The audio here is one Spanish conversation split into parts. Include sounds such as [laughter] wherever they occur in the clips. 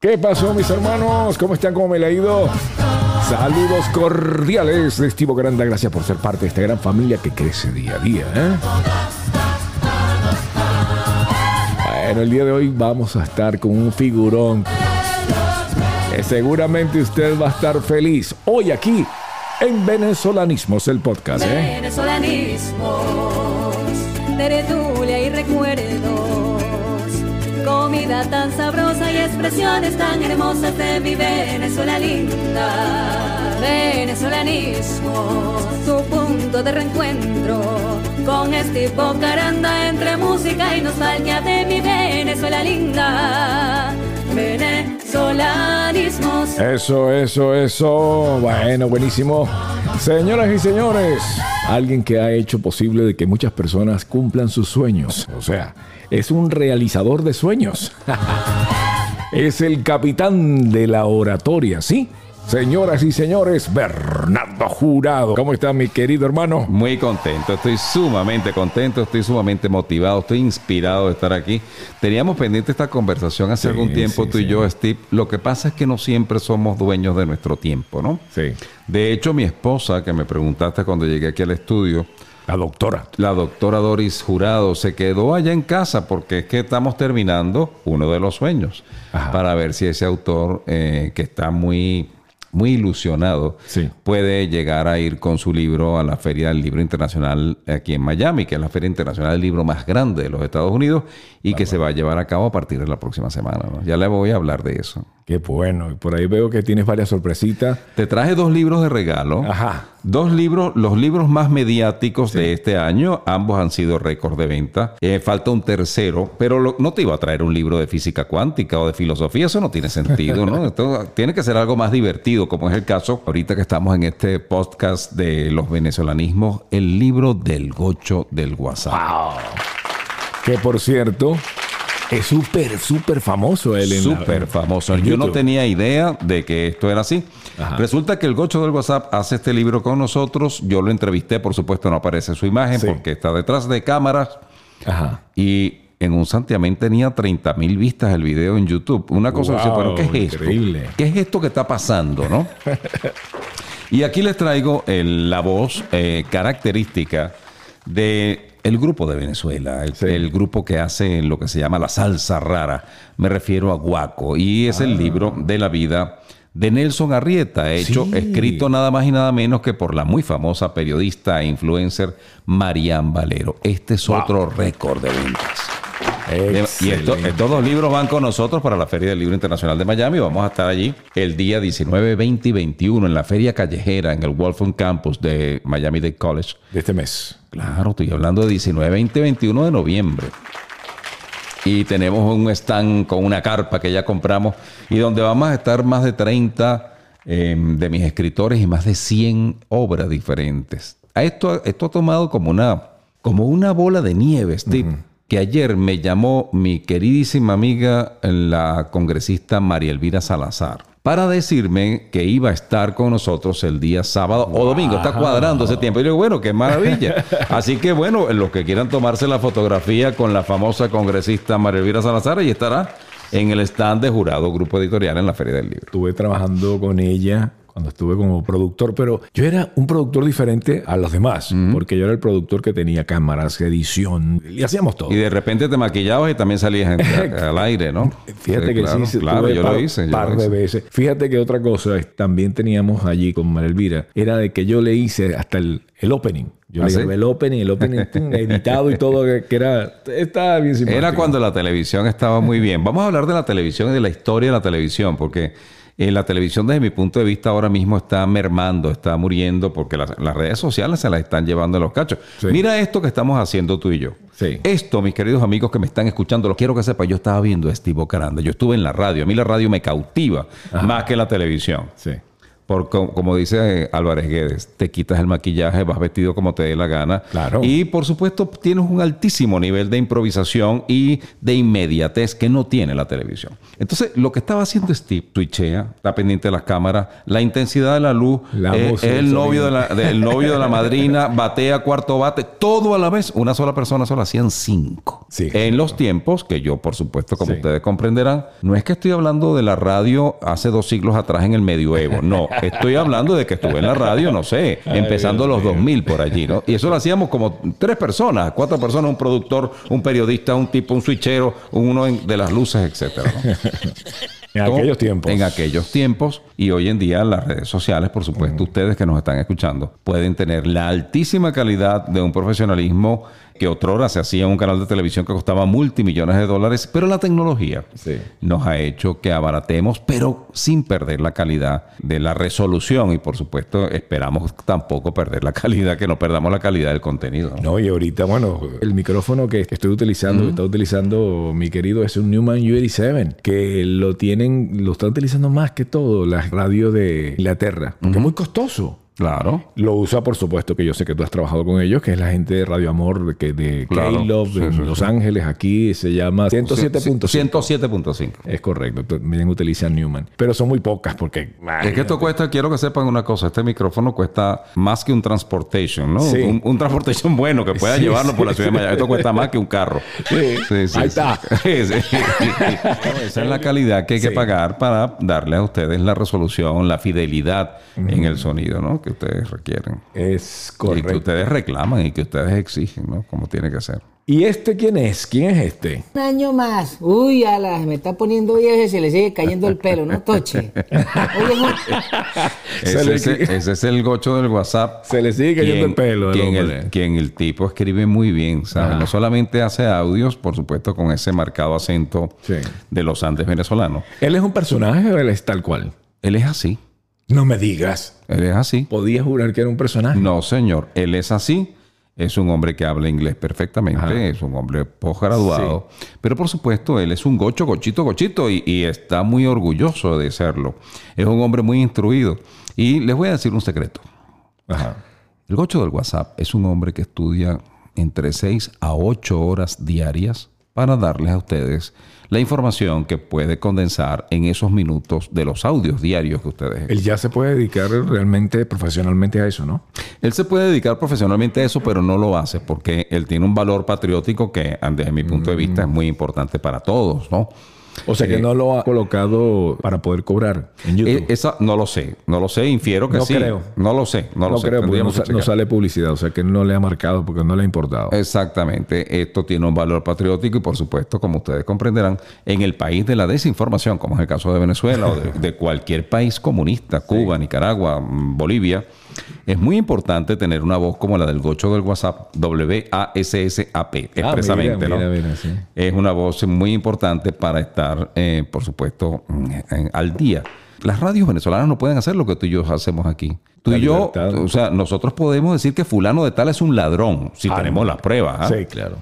¿Qué pasó, mis hermanos? ¿Cómo están? ¿Cómo me le ha ido? Saludos cordiales de Estivo Granda. Gracias por ser parte de esta gran familia que crece día a día. ¿eh? Bueno, el día de hoy vamos a estar con un figurón. Que seguramente usted va a estar feliz hoy aquí en Venezolanismos, el podcast. ¿eh? Venezolanismos, tertulia y recuerdos, comida tan sabrosa expresiones tan hermosas de mi Venezuela linda. Venezolanismos, tu punto de reencuentro con este Caranda entre música y nostalgia de mi Venezuela linda. Venezolanismos. Eso, eso, eso. Bueno, buenísimo. Señoras y señores, alguien que ha hecho posible de que muchas personas cumplan sus sueños. O sea, es un realizador de sueños. [laughs] es el capitán de la oratoria, ¿sí? Señoras y señores, Bernardo Jurado. ¿Cómo está mi querido hermano? Muy contento, estoy sumamente contento, estoy sumamente motivado, estoy inspirado de estar aquí. Teníamos pendiente esta conversación hace Sí, algún tiempo sí, tú y yo, Steve. Lo que pasa es que no siempre somos dueños de nuestro tiempo, ¿no? Sí. De hecho, mi esposa, que me preguntaste cuando llegué aquí al estudio, La doctora. la doctora Doris Jurado se quedó allá en casa porque es que estamos terminando uno de los sueños Ajá. para ver si ese autor eh, que está muy muy ilusionado Sí. puede llegar a ir con su libro a la Feria del Libro Internacional aquí en Miami, que es la Feria Internacional del Libro más grande de los Estados Unidos y que se va a llevar a cabo a partir de la próxima semana. ¿no? Ya le voy a hablar de eso. Qué bueno. Y Por ahí veo que tienes varias sorpresitas. Te traje dos libros de regalo. Ajá. Dos libros, los libros más mediáticos de este año, ambos han sido récord de venta. Eh, falta un tercero, pero lo- no te iba a traer un libro de física cuántica o de filosofía, eso no tiene sentido, ¿no? [laughs] Esto tiene que ser algo más divertido, como es el caso ahorita que estamos en este podcast de los venezolanismos, el libro del gocho del WhatsApp. Que por cierto, es súper, súper famoso él en la- Súper famoso. en Yo no tenía idea de que esto era así. Ajá. Resulta que el Gocho del WhatsApp hace este libro con nosotros. Yo lo entrevisté, por supuesto, no aparece su imagen Sí. porque está detrás de cámaras. Ajá. Y en un santiamén tenía 30 mil vistas el video en YouTube. Una cosa Wow, así, pero ¿qué es esto? increíble. ¿Qué es esto que está pasando, no? [laughs] y aquí les traigo el- la voz eh, característica de el grupo de Venezuela, el, Sí. el grupo que hace lo que se llama la salsa rara. Me refiero a Guaco. Y es Ah. el libro de la vida de Nelson Arrieta, hecho, Sí. escrito nada más y nada menos que por la muy famosa periodista e influencer Marian Valero. Este es Wow. otro récord de ventas. Y esto- estos dos libros van con nosotros para la Feria del Libro Internacional de Miami. Vamos a estar allí el día 19, 20 y 21 en la Feria Callejera en el Wolfram Campus de Miami Dade College. de este mes. Claro, estoy hablando de 19, 20 y 21 de noviembre. Y tenemos un stand con una carpa que ya compramos y donde vamos a estar más de 30 eh, de mis escritores y más de 100 obras diferentes. A esto, esto ha tomado como una, como una bola de nieve, Steve. Que ayer me llamó mi queridísima amiga, la congresista María Elvira Salazar, para decirme que iba a estar con nosotros el día sábado o domingo. Está cuadrando ese tiempo. Y yo digo, bueno, qué maravilla. [laughs] Así que, bueno, los que quieran tomarse la fotografía con la famosa congresista María Elvira Salazar, ahí estará en el stand de jurado Grupo Editorial en la Feria del Libro. Estuve trabajando con ella cuando estuve como productor, pero yo era un productor diferente a los demás, porque yo era el productor que tenía cámaras, edición, y hacíamos todo. Y de repente te maquillabas y también salías en- al aire, ¿no? Fíjate que claro, sí, Claro, yo par, lo hice. yo par de veces. Fíjate que otra cosa también teníamos allí con María Elvira, era de que yo le hice hasta el, el opening. Yo ¿Ah, le sí? grabé el opening, el opening [laughs] editado y todo, que, que era, estaba bien simpático. Era cuando la televisión estaba muy bien. Vamos a hablar de la televisión y de la historia de la televisión, porque eh, la televisión desde mi punto de vista ahora mismo está mermando, está muriendo, porque las, las redes sociales se las están llevando a los cachos. Sí. Mira esto que estamos haciendo tú y yo. Sí. Esto, mis queridos amigos que me están escuchando, lo quiero que sepan, yo estaba viendo a Steve Caranda, yo estuve en la radio, a mí la radio me cautiva más que la televisión. Sí. Por, co- como dice eh, Álvarez Guedes, te quitas el maquillaje, vas vestido como te dé la gana. Claro. Y por supuesto tienes un altísimo nivel de improvisación y de inmediatez que no tiene la televisión. Entonces, lo que estaba haciendo Steve, twitchea, está pendiente de las cámaras, la intensidad de la luz, La eh, es el novio, de la, del novio de la madrina, [laughs] batea, cuarto bate, todo a la vez. Una sola persona solo hacían cinco. Sí. En los tiempos, que yo, por supuesto, como Sí. ustedes comprenderán, no es que estoy hablando de la radio hace dos siglos atrás en el medioevo. No, [laughs] estoy hablando de que estuve en la radio, no sé, empezando los 2000 por allí, ¿no? Y eso lo hacíamos como tres personas, cuatro personas, un productor, un periodista, un tipo, un switchero, uno en- de las luces, etcétera. ¿no? [laughs] En Todo aquellos tiempos. En aquellos tiempos. Y hoy en día las redes sociales, por supuesto, ustedes que nos están escuchando, pueden tener la altísima calidad de un profesionalismo que otrora se hacía en un canal de televisión que costaba multimillones de dólares, pero la tecnología Sí. nos ha hecho que abaratemos, pero sin perder la calidad de la resolución y por supuesto esperamos tampoco perder la [laughs] calidad, que no perdamos la calidad del contenido. ¿no? No, y ahorita, bueno, el micrófono que estoy utilizando, que está utilizando mi querido, es un Newman U87, que lo tienen, lo está utilizando más que todo las radios de Inglaterra, porque es muy costoso. Claro. Lo usa, por supuesto, que yo sé que tú has trabajado con ellos, que es la gente de Radio Amor de, que, de Claro. K-Love, de sí, Los Ángeles, aquí se llama 107.5. 107.5. Es correcto, también utilizan Newman. Pero son muy pocas porque... Es que esto cuesta, quiero que sepan una cosa, este micrófono cuesta más que un transportation, ¿no? Sí. Un, un transportation bueno que pueda llevarlo por la ciudad de Miami. Esto cuesta más que un carro. Sí. Ahí está. Sí, sí. No, esa es la calidad que hay que pagar para darle a ustedes la resolución, la fidelidad en el sonido, ¿no? Que ustedes requieren. Es Y que correcto. ustedes reclaman y que ustedes exigen, ¿no? Como tiene que ser. ¿Y este quién es? ¿Quién es este? Un año más. Uy, ala, se me está poniendo viejo y se le sigue cayendo el pelo, ¿no, Toche? [laughs] Ese, le- ese- ese es el gocho del WhatsApp. Se le sigue cayendo el pelo Quien el, quien el tipo escribe muy bien, ¿sabes? Ajá. No solamente hace audios, por supuesto, con ese marcado acento Sí. de los Andes venezolanos. ¿Él es un personaje o él es tal cual? Él es así. No me digas. Él es así. Podía jurar que era un personaje. No, señor. Él es así. Es un hombre que habla inglés perfectamente. Ajá. Es un hombre posgraduado. Pero por supuesto, él es un gocho, gochito, gochito. Y, y está muy orgulloso de serlo. Es un hombre muy instruido. Y les voy a decir un secreto. Ajá. El gocho del WhatsApp es un hombre que estudia entre 6 a 8 horas diarias para darles a ustedes la información que puede condensar en esos minutos de los audios diarios que ustedes Él ya se puede dedicar realmente, profesionalmente a eso, ¿no? Él se puede dedicar profesionalmente a eso, pero no lo hace porque él tiene un valor patriótico que, desde mi punto de vista, es muy importante para todos, ¿no? O sea que no lo ha colocado para poder cobrar en YouTube. Eh, esa no lo sé, no lo sé, infiero que No sí. creo. No lo sé, no, no, lo sé. porque no, sale publicidad. O sea que no le ha marcado porque no le ha importado. Exactamente. Esto tiene un valor patriótico y, por supuesto, como ustedes comprenderán, en el país de la desinformación, como es el caso de Venezuela o de, [laughs] de cualquier país comunista, Cuba, Nicaragua, mm, Bolivia, es muy importante tener una voz como la del gocho del WhatsApp, W-A-S-S-A-P, Ah, expresamente, mira, ¿no? mira, mira, sí. Es una voz muy importante para estar, eh, por supuesto, mm, en- al día. Las radios venezolanas no pueden hacer lo que tú y yo hacemos aquí. Tú La y yo, libertad. o sea, nosotros podemos decir que fulano de tal es un ladrón, si Ah, tenemos las pruebas. ¿ah? Sí, claro.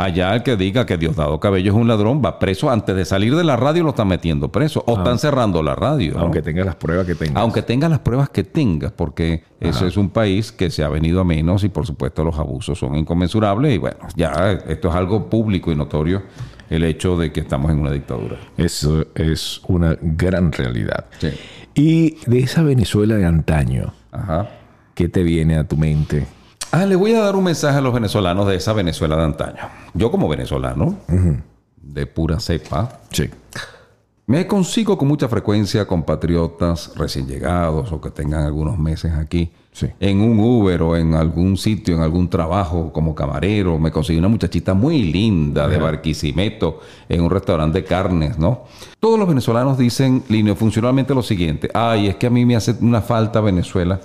Allá el que diga que Diosdado Cabello es un ladrón va preso antes de salir de la radio lo están metiendo preso o están cerrando la radio. ¿no? Aunque tenga las pruebas que tenga. Aunque tenga las pruebas que tengas, porque ese es un país que se ha venido a menos y por supuesto los abusos son inconmensurables y bueno, ya esto es algo público y notorio el hecho de que estamos en una dictadura. Eso es una gran realidad. Sí. Y de esa Venezuela de antaño, Ajá. ¿qué te viene a tu mente? Ah, le voy a dar un mensaje a los venezolanos de esa Venezuela de antaño. Yo como venezolano, de pura cepa, Sí. Me consigo con mucha frecuencia compatriotas recién llegados o que tengan algunos meses aquí. Sí. En un Uber o en algún sitio, en algún trabajo como camarero. Me conseguí una muchachita muy linda de Barquisimeto en un restaurante de carnes, ¿no? Todos los venezolanos dicen funcionalmente lo siguiente. Ay, es que a mí me hace una falta Venezuela.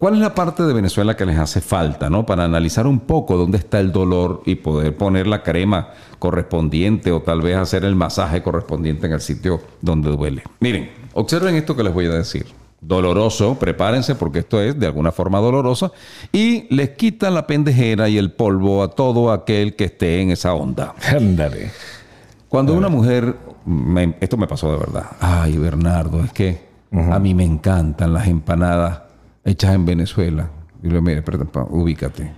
¿Cuál es la parte de Venezuela que les hace falta, no? Para analizar un poco dónde está el dolor y poder poner la crema correspondiente o tal vez hacer el masaje correspondiente en el sitio donde duele. Miren, observen esto que les voy a decir. Doloroso, prepárense porque esto es de alguna forma dolorosa y les quita la pendejera y el polvo a todo aquel que esté en esa onda. Ándale. Cuando una mujer, me- esto me pasó de verdad. Ay, Bernardo, es que A mí me encantan las empanadas hechas en Venezuela. Y le digo, mire, perdón, pa, ubícate.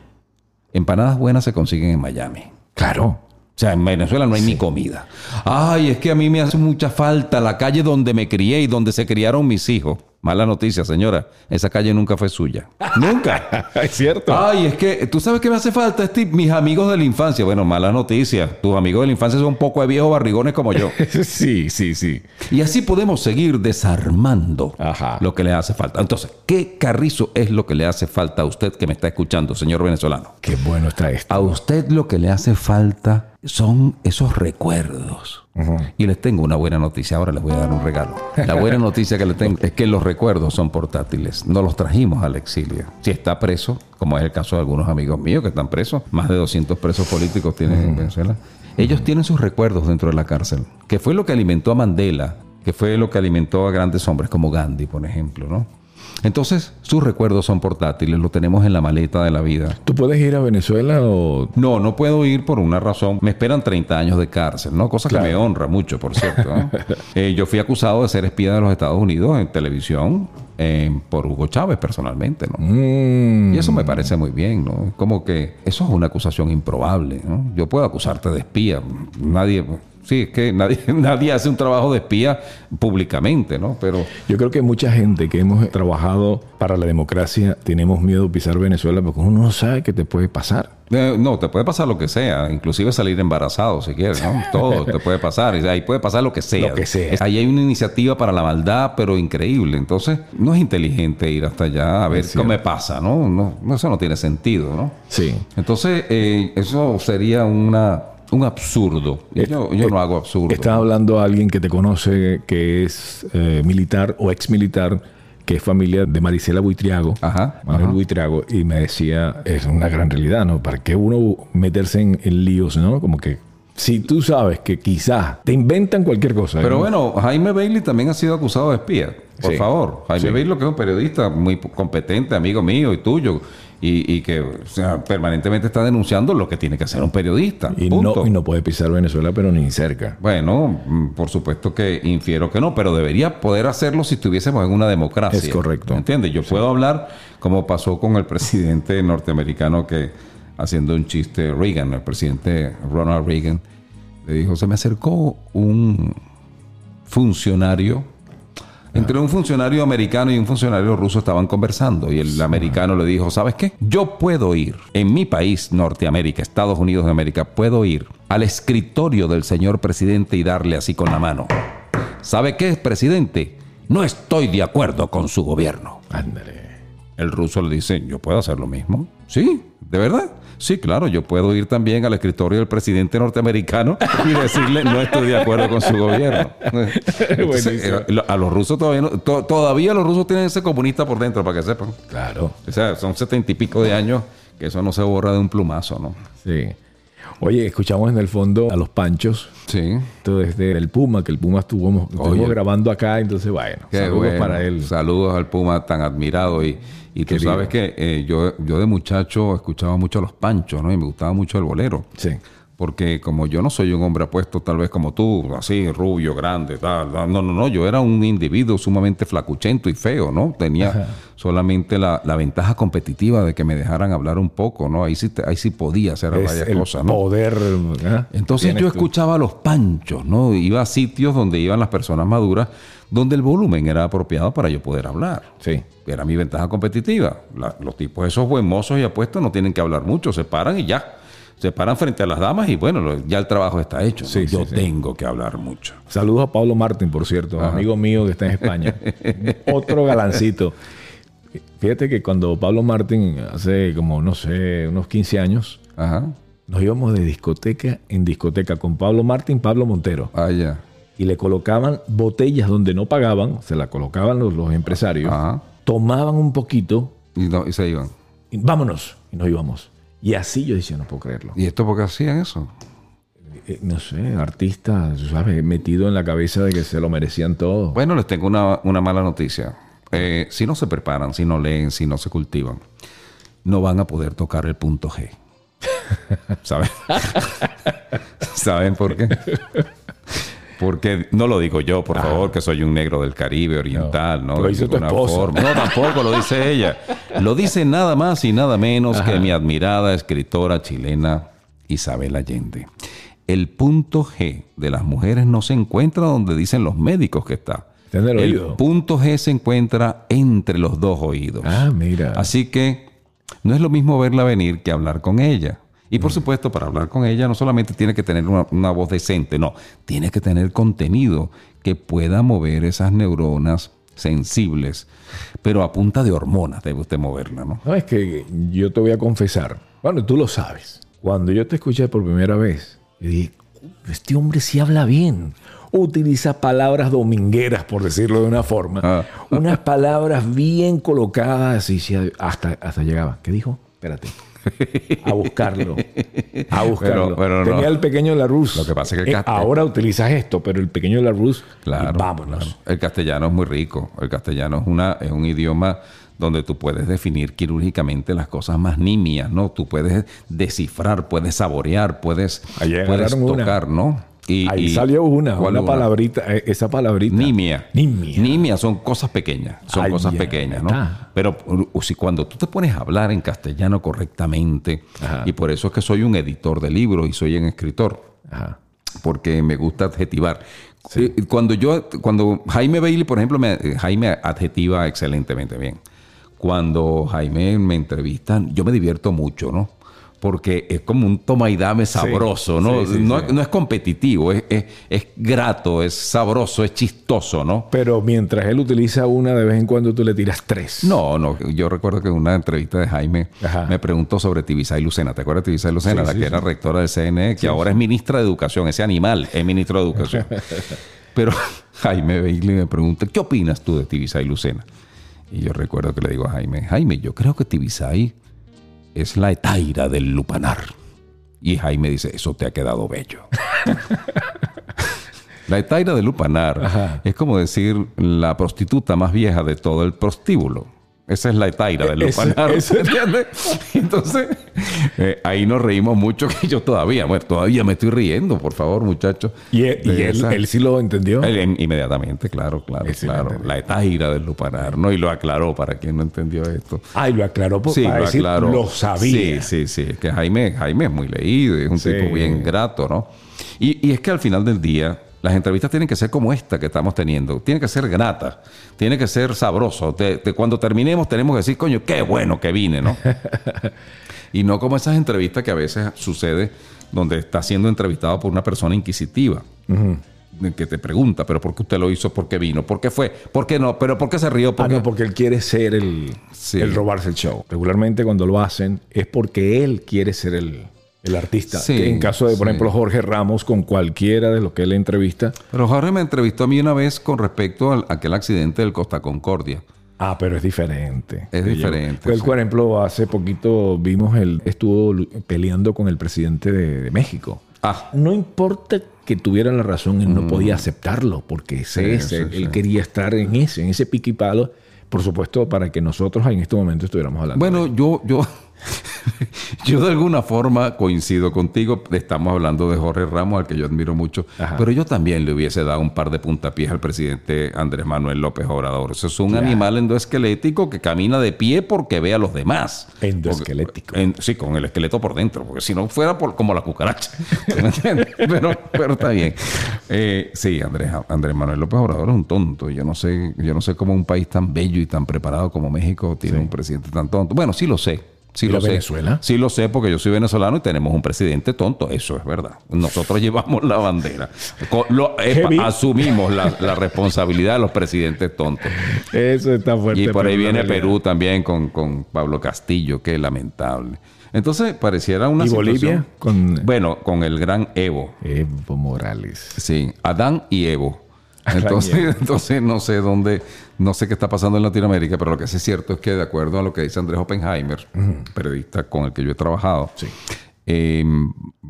Empanadas buenas se consiguen en Miami. Claro. O sea, en Venezuela no hay ni comida. Ay, es que a mí me hace mucha falta la calle donde me crié y donde se criaron mis hijos. Mala noticia, señora. Esa calle nunca fue suya. [laughs] Nunca. [laughs] es cierto. Ay, es que tú sabes que me hace falta, Steve, mis amigos de la infancia. Bueno, mala noticia. Tus amigos de la infancia son un poco de viejos barrigones como yo. [laughs] sí, sí, sí. Y así podemos seguir desarmando Ajá. lo que le hace falta. Entonces, ¿qué carrizo es lo que le hace falta a usted que me está escuchando, señor venezolano? Qué bueno está esto. A usted lo que le hace falta son esos recuerdos. Y les tengo una buena noticia. Ahora les voy a dar un regalo. La buena noticia que les tengo es que los recuerdos son portátiles. No los trajimos al exilio. Si está preso, como es el caso de algunos amigos míos que están presos, más de 200 presos políticos tienen en Venezuela, ellos tienen sus recuerdos dentro de la cárcel. Que fue lo que alimentó a Mandela, que fue lo que alimentó a grandes hombres como Gandhi, por ejemplo, ¿no? Entonces, sus recuerdos son portátiles, lo tenemos en la maleta de la vida. ¿Tú puedes ir a Venezuela o...? No, no puedo ir por una razón. Me esperan 30 años de cárcel, ¿no? Cosa Claro. que me honra mucho, por cierto. ¿no? [laughs] Eh, yo fui acusado de ser espía de los Estados Unidos en televisión eh, por Hugo Chávez personalmente, ¿no? Mm, Y eso me parece muy bien, ¿no? Como que eso es una acusación improbable, ¿no? Yo puedo acusarte de espía. Nadie... Sí, es que nadie, [laughs] nadie hace un trabajo de espía públicamente, ¿no? Pero... Yo creo que mucha gente que hemos trabajado para la democracia tenemos miedo de pisar Venezuela porque uno no sabe qué te puede pasar. Eh, no, te puede pasar lo que sea, inclusive salir embarazado si quieres, ¿no? [laughs] Todo te puede pasar, y ahí puede pasar lo que sea. Lo que sea. Ahí hay una iniciativa para la maldad, pero increíble. Entonces, no es inteligente ir hasta allá a ver qué me pasa, ¿no? no, no, Eso no tiene sentido, ¿no? Sí. Entonces, eh, eso sería una, un absurdo. Yo, no hago absurdo. Está hablando a alguien que te conoce, que es eh, militar o ex militar, que es familia de Marisela Buitriago. Ajá, Manuel ajá. Buitriago. Y me decía, es una gran realidad, ¿no? ¿Para qué uno meterse en, en líos, ¿no? Como que si tú sabes que quizás te inventan cualquier cosa. Pero ¿no? bueno, Jaime Bailey también ha sido acusado de espía. Por Sí. favor. Jaime Sí. Bailey, que es un periodista muy competente, amigo mío y tuyo, y, y que o sea, permanentemente está denunciando lo que tiene que hacer un periodista. y, punto. no, y no puede pisar Venezuela, pero ni cerca. Bueno, mm, por supuesto que infiero que no, pero debería poder hacerlo si estuviésemos en una democracia. Es correcto. ¿Me ¿Entiendes? Yo puedo hablar como pasó con el [laughs] presidente norteamericano que, haciendo un chiste, Reagan, el presidente Ronald Reagan, le dijo, se me acercó un funcionario. Entre un funcionario americano y un funcionario ruso estaban conversando y el americano le dijo, ¿sabes qué? Yo puedo ir en mi país, Norteamérica, Estados Unidos de América, puedo ir al escritorio del señor presidente y darle así con la mano. ¿Sabe qué, presidente? No estoy de acuerdo con su gobierno. Ándale. El ruso le dice, ¿yo puedo hacer lo mismo? Sí, ¿de verdad? Sí, claro, yo puedo ir también al escritorio del presidente norteamericano y decirle, no estoy de acuerdo con su gobierno. [laughs] Entonces, eh, a los rusos todavía no- to- todavía los rusos tienen ese comunista por dentro, para que sepan. Claro. O sea, son setenta y pico de años que eso no se borra de un plumazo, ¿no? Sí. Oye, escuchamos en el fondo a los Panchos. Sí. Esto desde el Puma, que el Puma estuvo, estuvimos grabando acá, entonces bueno, Qué saludos bueno. para él. Saludos al Puma tan admirado. Y, y tú sabes que eh, yo, yo de muchacho escuchaba mucho a los panchos, ¿no? Y me gustaba mucho el bolero. Sí. Porque como yo no soy un hombre apuesto tal vez como tú, así rubio, grande, tal, tal, no, no, no, yo era un individuo sumamente flacuchento y feo, ¿no? Tenía solamente la, la ventaja competitiva de que me dejaran hablar un poco, ¿no? Ahí sí, te- ahí sí podía hacer Es varias el cosas, ¿no? poder. ¿ah? Entonces yo tú. escuchaba a los panchos, ¿no? Iba a sitios donde iban las personas maduras, donde el volumen era apropiado para yo poder hablar. Sí. Era mi ventaja competitiva. La- los tipos esos buen mozos y apuestos no tienen que hablar mucho, se paran y ya. Se paran frente a las damas y bueno, ya el trabajo está hecho. ¿no? Sí, sí, yo sí. tengo que hablar mucho. Saludos a Pablo Martín, por cierto, amigo mío que está en España. [laughs] Otro galancito. Fíjate que cuando Pablo Martín, hace como, no sé, unos 15 años, Ajá. nos íbamos de discoteca en discoteca con Pablo Martín, Pablo Montero. Ah, ya. Y le colocaban botellas donde no pagaban, se la colocaban los, los empresarios, Ajá. tomaban un poquito Y, no- y se iban. y vámonos. Y nos íbamos. Y así yo decía, no puedo creerlo. ¿Y esto por qué hacían eso? Eh, no sé, artistas, ¿sabes? Metido en la cabeza de que se lo merecían todo. Bueno, les tengo una, una mala noticia. Eh, si no se preparan, si no leen, si no se cultivan, no van a poder tocar el punto G. [laughs] ¿Saben? [laughs] ¿Saben por qué? Porque no lo digo yo, por Ajá. favor, que soy un negro del Caribe oriental, ¿no? Lo De dice tu ninguna esposa. forma. No, tampoco lo dice ella. Lo dice nada más y nada menos que mi admirada escritora chilena Isabel Allende. El punto G de las mujeres no se encuentra donde dicen los médicos que está. Está en el oído. punto G se encuentra entre los dos oídos. Ah, mira. Así que no es lo mismo verla venir que hablar con ella. Y por supuesto, para hablar con ella no solamente tiene que tener una, una voz decente, no, tiene que tener contenido que pueda mover esas neuronas sensibles, pero a punta de hormonas debe usted moverla, ¿no? No, es que yo te voy a confesar. Bueno, tú lo sabes. Cuando yo te escuché por primera vez, yo dije, este hombre sí habla bien. Utiliza palabras domingueras, por decirlo de una forma. Ah. Unas palabras bien colocadas y hasta, hasta llegaba. ¿Qué dijo? Espérate. [laughs] A buscarlo. A buscarlo. Pero- pero no. Tenía el pequeño Larus. Lo que pasa es que el Eh, ahora utilizas esto, pero el pequeño Larus, Claro. vámonos. claro. El castellano es muy rico. El castellano es, una, es un idioma donde tú puedes definir quirúrgicamente las cosas más nimias, ¿no? Tú puedes descifrar, puedes saborear, puedes, puedes una. tocar, ¿no? Y, Ahí y- salió una, ¿cuál una palabrita, eh, esa palabrita. Nimia. Nimia. Nimia son cosas pequeñas. Son Ay, cosas pequeñas, ¿no? está. Pero si cuando tú te pones a hablar en castellano correctamente, Ajá. y por eso es que soy un editor de libros y soy un escritor, Ajá. porque me gusta adjetivar. Eh, Cuando yo, cuando Jaime Bailey, por ejemplo, me- eh, Jaime adjetiva excelentemente bien. Cuando Jaime me entrevistan, yo me divierto mucho, ¿no? Porque es como un toma y dame sabroso, ¿no? sí, sí, no, es competitivo, es, es- es grato, es sabroso, es chistoso, ¿no? Pero mientras él utiliza una, de vez en cuando tú le tiras tres. No, no, yo recuerdo que en una entrevista de Jaime Ajá. me preguntó sobre Tibisay Lucena. ¿Te acuerdas de Tibisay Lucena? La que era rectora del CNE, que ahora es ministra de Educación. Ese animal es ministro de Educación. [laughs] Pero Jaime Bailey me pregunta, ¿qué opinas tú de Tibisay Lucena? Y yo recuerdo que le digo a Jaime, Jaime, yo creo que Tibisay es la etaira del lupanar. Y Jaime dice, eso te ha quedado bello. [laughs] La etaira del lupanar Ajá. es como decir la prostituta más vieja de todo el prostíbulo. Esa es la etaira del lupanar. ¿entiendes? [laughs] Entonces, eh, ahí nos reímos mucho que yo todavía, bueno, todavía me estoy riendo, por favor, muchachos. Y, él, y sí lo entendió. él, inmediatamente, claro, claro, sí claro. La etaira del lupanar, ¿no? Y lo aclaró para quien no entendió esto. Ay, lo aclaró por, Sí, para lo decir, aclaró. lo sabía. Sí, sí, sí. Es que Jaime, Jaime es muy leído, y es un Sí. tipo bien grato, ¿no? Y, y es que al final del día, las entrevistas tienen que ser como esta que estamos teniendo. Tienen que ser gratas, tiene que ser sabroso. Te- te- cuando terminemos tenemos que decir, coño, qué bueno que vine, ¿no? [laughs] y no como esas entrevistas que a veces sucede donde está siendo entrevistado por una persona inquisitiva. Que te pregunta, pero ¿por qué usted lo hizo? ¿Por qué vino? ¿Por qué fue? ¿Por qué no? ¿Pero por qué se rió? Ah, ¿Por qué? no, porque él quiere ser el, Sí. el robarse el show. Regularmente cuando lo hacen es porque él quiere ser el, el artista. Sí, Que en caso de, por sí. ejemplo, Jorge Ramos, con cualquiera de los que él entrevista. Pero Jorge me entrevistó a mí una vez con respecto a aquel accidente del Costa Concordia. Ah, pero es diferente. Es diferente, Él, sí. por ejemplo, hace poquito vimos él estuvo peleando con el presidente de, de México. Ah, No importa que tuvieran la razón, él no podía aceptarlo, porque ese Sí, es, sí, él, quería estar en ese, en ese pique y palo, por supuesto, para que nosotros en este momento estuviéramos hablando. bueno, yo, yo, [laughs] yo de alguna forma coincido contigo. Estamos hablando de Jorge Ramos, al que yo admiro mucho. Ajá. Pero yo también le hubiese dado un par de puntapiés al presidente Andrés Manuel López Obrador. Eso es un animal endoesquelético que camina de pie porque ve a los demás. Endoesquelético. Porque- en- sí, con el esqueleto por dentro, porque si no fuera por, como la cucaracha. [laughs] ¿Me entiendes? pero, pero está bien. Eh, sí, Andrés, Andrés Manuel López Obrador es un tonto. Yo no sé, yo no sé cómo un país tan bello y tan preparado como México tiene un presidente tan tonto. Bueno, sí lo sé. Sí ¿Y lo sé. Venezuela? Sí lo sé porque yo soy venezolano y tenemos un presidente tonto. Eso es verdad. Nosotros [laughs] llevamos la bandera. Lo- epa, asumimos la, [laughs] la responsabilidad de los presidentes tontos. Eso está fuerte. Y por ahí viene Perú también con, con Pablo Castillo, qué lamentable. Entonces, pareciera una ¿Y situación- Bolivia? Con Bueno, con el gran Evo. Evo Morales. Sí, Adán y Evo. Entonces, [laughs] entonces no sé dónde, no sé qué está pasando en Latinoamérica, pero lo que sí es cierto es que de acuerdo a lo que dice Andrés Oppenheimer, periodista con el que yo he trabajado, Sí. eh,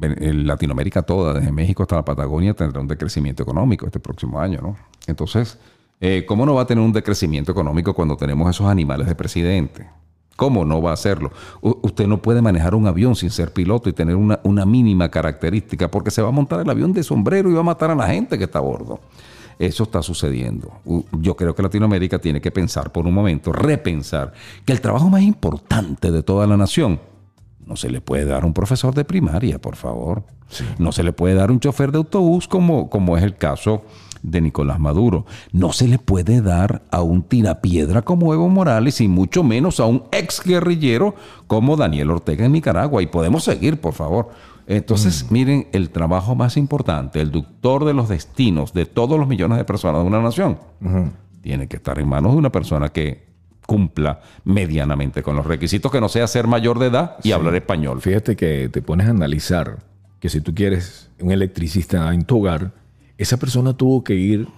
en Latinoamérica toda, desde México hasta la Patagonia, tendrá un decrecimiento económico este próximo año, ¿no? Entonces, eh, ¿cómo no va a tener un decrecimiento económico cuando tenemos esos animales de presidente? ¿Cómo no va a hacerlo? U- usted no puede manejar un avión sin ser piloto y tener una, una mínima característica, porque se va a montar el avión de sombrero y va a matar a la gente que está a bordo. Eso está sucediendo. Yo creo que Latinoamérica tiene que pensar por un momento, repensar, que el trabajo más importante de toda la nación no se le puede dar a un profesor de primaria, por favor. No se le puede dar a un chofer de autobús como, como es el caso de Nicolás Maduro. No se le puede dar a un tirapiedra como Evo Morales y mucho menos a un ex guerrillero como Daniel Ortega en Nicaragua. Y podemos seguir, por favor. Entonces, miren, el trabajo más importante, el doctor de los destinos de todos los millones de personas de una nación, tiene que estar en manos de una persona que cumpla medianamente con los requisitos, que no sea ser mayor de edad y hablar español. Fíjate que te pones a analizar que si tú quieres un electricista en tu hogar, esa persona tuvo que ir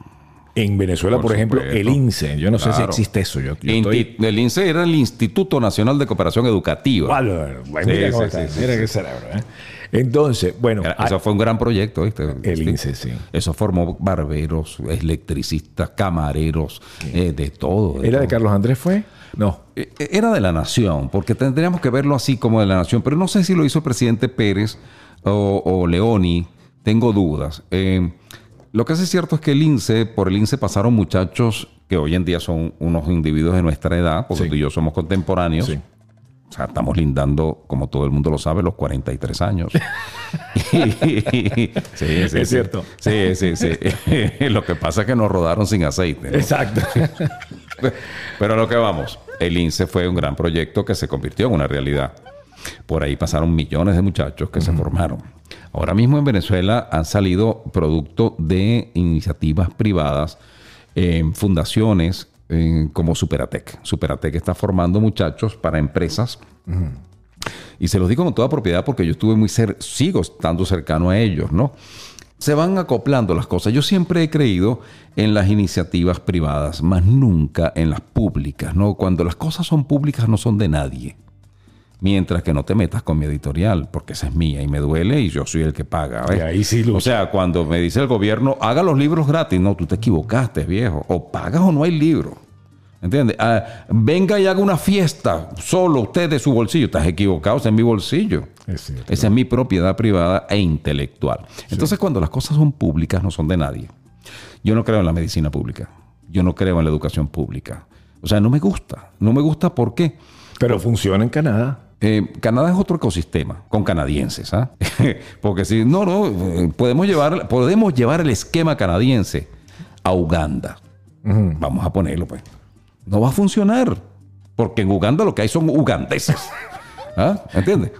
en Venezuela, por, Por ejemplo, el INSE. Yo no sé si existe eso. Yo, El INSE era el Instituto Nacional de Cooperación Educativa. Bueno, mira cómo sí, está. sí, sí, Mira sí. qué cerebro. ¿eh? Entonces, bueno, ah, Eso fue un gran proyecto, ¿viste? el. INSE, sí. Eso formó barberos, electricistas, camareros, eh, de todo. ¿Era de. Carlos Andrés fue? No. Eh, Era de la nación, porque tendríamos que verlo así como de la nación, pero no sé si lo hizo el presidente Pérez o, o Leoni, tengo dudas. Eh, lo que es cierto es que el INSE, por el INSE pasaron muchachos que hoy en día son unos individuos de nuestra edad, porque Sí. tú y yo somos contemporáneos. Sí. O sea, estamos lindando, como todo el mundo lo sabe, los 43 años. [laughs] sí, sí, Es sí. cierto. Sí, sí, sí. [laughs] lo que pasa es que nos rodaron sin aceite. ¿no? Exacto. [laughs] Pero a lo que vamos, el INSE fue un gran proyecto que se convirtió en una realidad. Por ahí pasaron millones de muchachos que se formaron. Ahora mismo en Venezuela han salido producto de iniciativas privadas, eh, fundaciones eh, como Superatec. Superatec está formando muchachos para empresas y se los digo con toda propiedad porque yo estuve muy cer sigo estando cercano a ellos, ¿no? Se van acoplando las cosas. Yo siempre he creído en las iniciativas privadas, más nunca en las públicas, ¿no? Cuando las cosas son públicas no son de nadie. Mientras que no te metas con mi editorial, porque esa es mía y me duele y yo soy el que paga. ¿ves? Y ahí sí. O sea, cuando me dice el gobierno, haga los libros gratis, no, tú te equivocaste, viejo. O pagas o no hay libro. ¿Entiendes? Ah, venga y haga una fiesta solo usted de su bolsillo. Estás equivocado, ese es mi bolsillo. Es cierto. Esa es mi propiedad privada e intelectual. Entonces, cuando las cosas son públicas, no son de nadie. Yo no creo en la medicina pública. Yo no creo en la educación pública. O sea, no me gusta. No me gusta ¿por qué? Pero funciona en Canadá. Eh, Canadá es otro ecosistema con canadienses, ¿ah? [laughs] Porque si no, no, eh, podemos llevar, podemos llevar el esquema canadiense a Uganda. Vamos a ponerlo, pues. No va a funcionar. Porque en Uganda lo que hay son ugandeses. [laughs] ¿Ah? ¿Entiendes?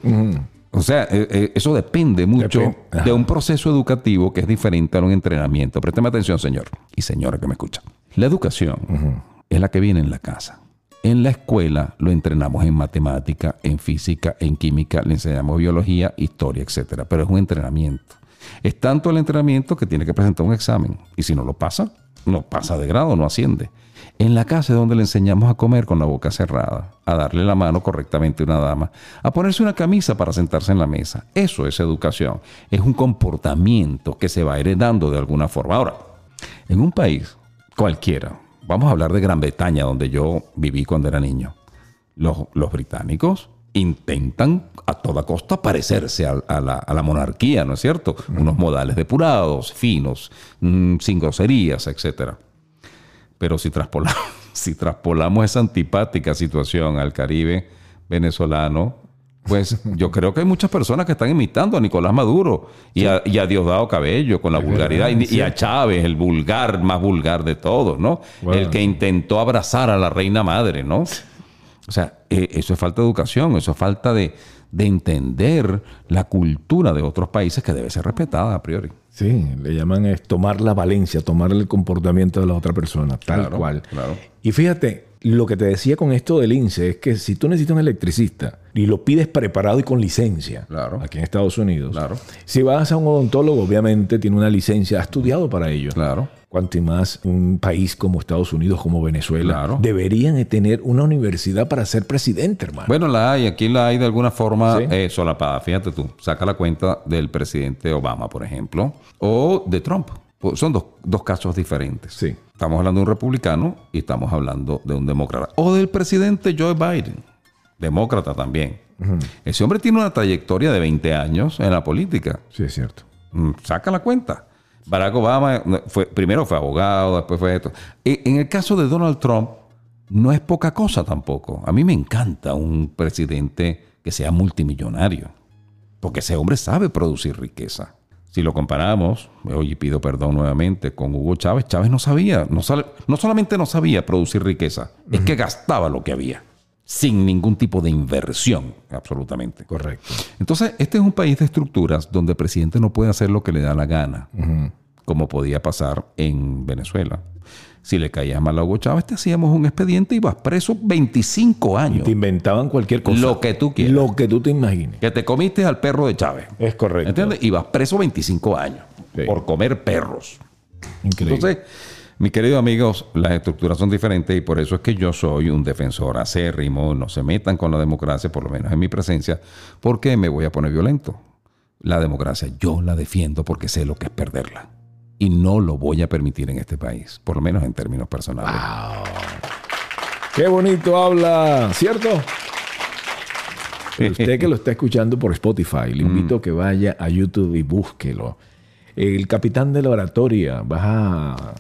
O sea, eh, eh, eso depende mucho Depende. De un proceso educativo que es diferente a un entrenamiento. Présteme atención, señor y señora que me escucha. La educación es la que viene en la casa. En la escuela lo entrenamos en matemática, en física, en química, le enseñamos biología, historia, etcétera. Pero es un entrenamiento. Es tanto el entrenamiento que tiene que presentar un examen. Y si no lo pasa, no pasa de grado, no asciende. En la casa donde le enseñamos a comer con la boca cerrada, a darle la mano correctamente a una dama, a ponerse una camisa para sentarse en la mesa. Eso es educación. Es un comportamiento que se va heredando de alguna forma. Ahora, en un país cualquiera, vamos a hablar de Gran Bretaña, donde yo viví cuando era niño, los, los británicos intentan a toda costa parecerse a, a la, a la monarquía, ¿no es cierto? Unos modales depurados, finos, mm, sin groserías, etcétera. Pero si traspolamos, [laughs] si traspolamos esa antipática situación al Caribe venezolano, pues yo creo que hay muchas personas que están imitando a Nicolás Maduro y, a, y a Diosdado Cabello con la vulgaridad y, y a Chávez, el vulgar, más vulgar de todos, ¿no? Bueno. El que intentó abrazar a la reina madre, ¿no? O sea, eh, eso es falta de educación, eso es falta de, de entender la cultura de otros países que debe ser respetada a priori. Sí, le llaman es tomar la valencia, tomar el comportamiento de la otra persona, tal Claro, cual. claro. Y fíjate, lo que te decía con esto del INSE es que si tú necesitas un electricista y lo pides preparado y con licencia, Claro. aquí en Estados Unidos, Claro. si vas a un odontólogo, obviamente tiene una licencia, ha estudiado para ello. Claro. Cuanto y más un país como Estados Unidos, como Venezuela, Claro. deberían de tener una universidad para ser presidente, hermano. Bueno, la hay, aquí la hay de alguna forma Sí. eh, solapada. Fíjate tú, saca la cuenta del presidente Obama, por ejemplo, o de Trump. Son dos, dos casos diferentes. Sí. Estamos hablando de un republicano y estamos hablando de un demócrata. O del presidente Joe Biden. demócrata también. Ese hombre tiene una trayectoria de 20 años en la política. Sí, es cierto. Mm, Saca la cuenta. Barack Obama fue, primero fue abogado, después fue esto. E- En el caso de Donald Trump, no es poca cosa tampoco. A mí me encanta un presidente que sea multimillonario, porque ese hombre sabe producir riqueza. Si lo comparamos, oye, pido perdón nuevamente, con Hugo Chávez, Chávez no sabía, no, sal- no solamente no sabía producir riqueza, es que gastaba lo que había, sin ningún tipo de inversión, absolutamente. Correcto. Entonces, este es un país de estructuras donde el presidente no puede hacer lo que le da la gana, como podía pasar en Venezuela. Si le caías mal a Hugo Chávez, te hacíamos un expediente y vas preso 25 años. Te inventaban cualquier cosa. Lo que tú quieras. Lo que tú te imagines. Que te comiste al perro de Chávez. Es correcto. ¿Entiendes? Y vas preso 25 años Sí. por comer perros. Increíble. Entonces, mis queridos amigos, las estructuras son diferentes y por eso es que yo soy un defensor acérrimo. No se metan con la democracia, por lo menos en mi presencia, porque me voy a poner violento. La democracia yo la defiendo porque sé lo que es perderla. Y no lo voy a permitir en este país, por lo menos en términos personales. Qué bonito habla, ¿cierto? Pero [laughs] usted que lo está escuchando por Spotify, le invito a que vaya a YouTube y búsquelo. El capitán de la oratoria, vas a,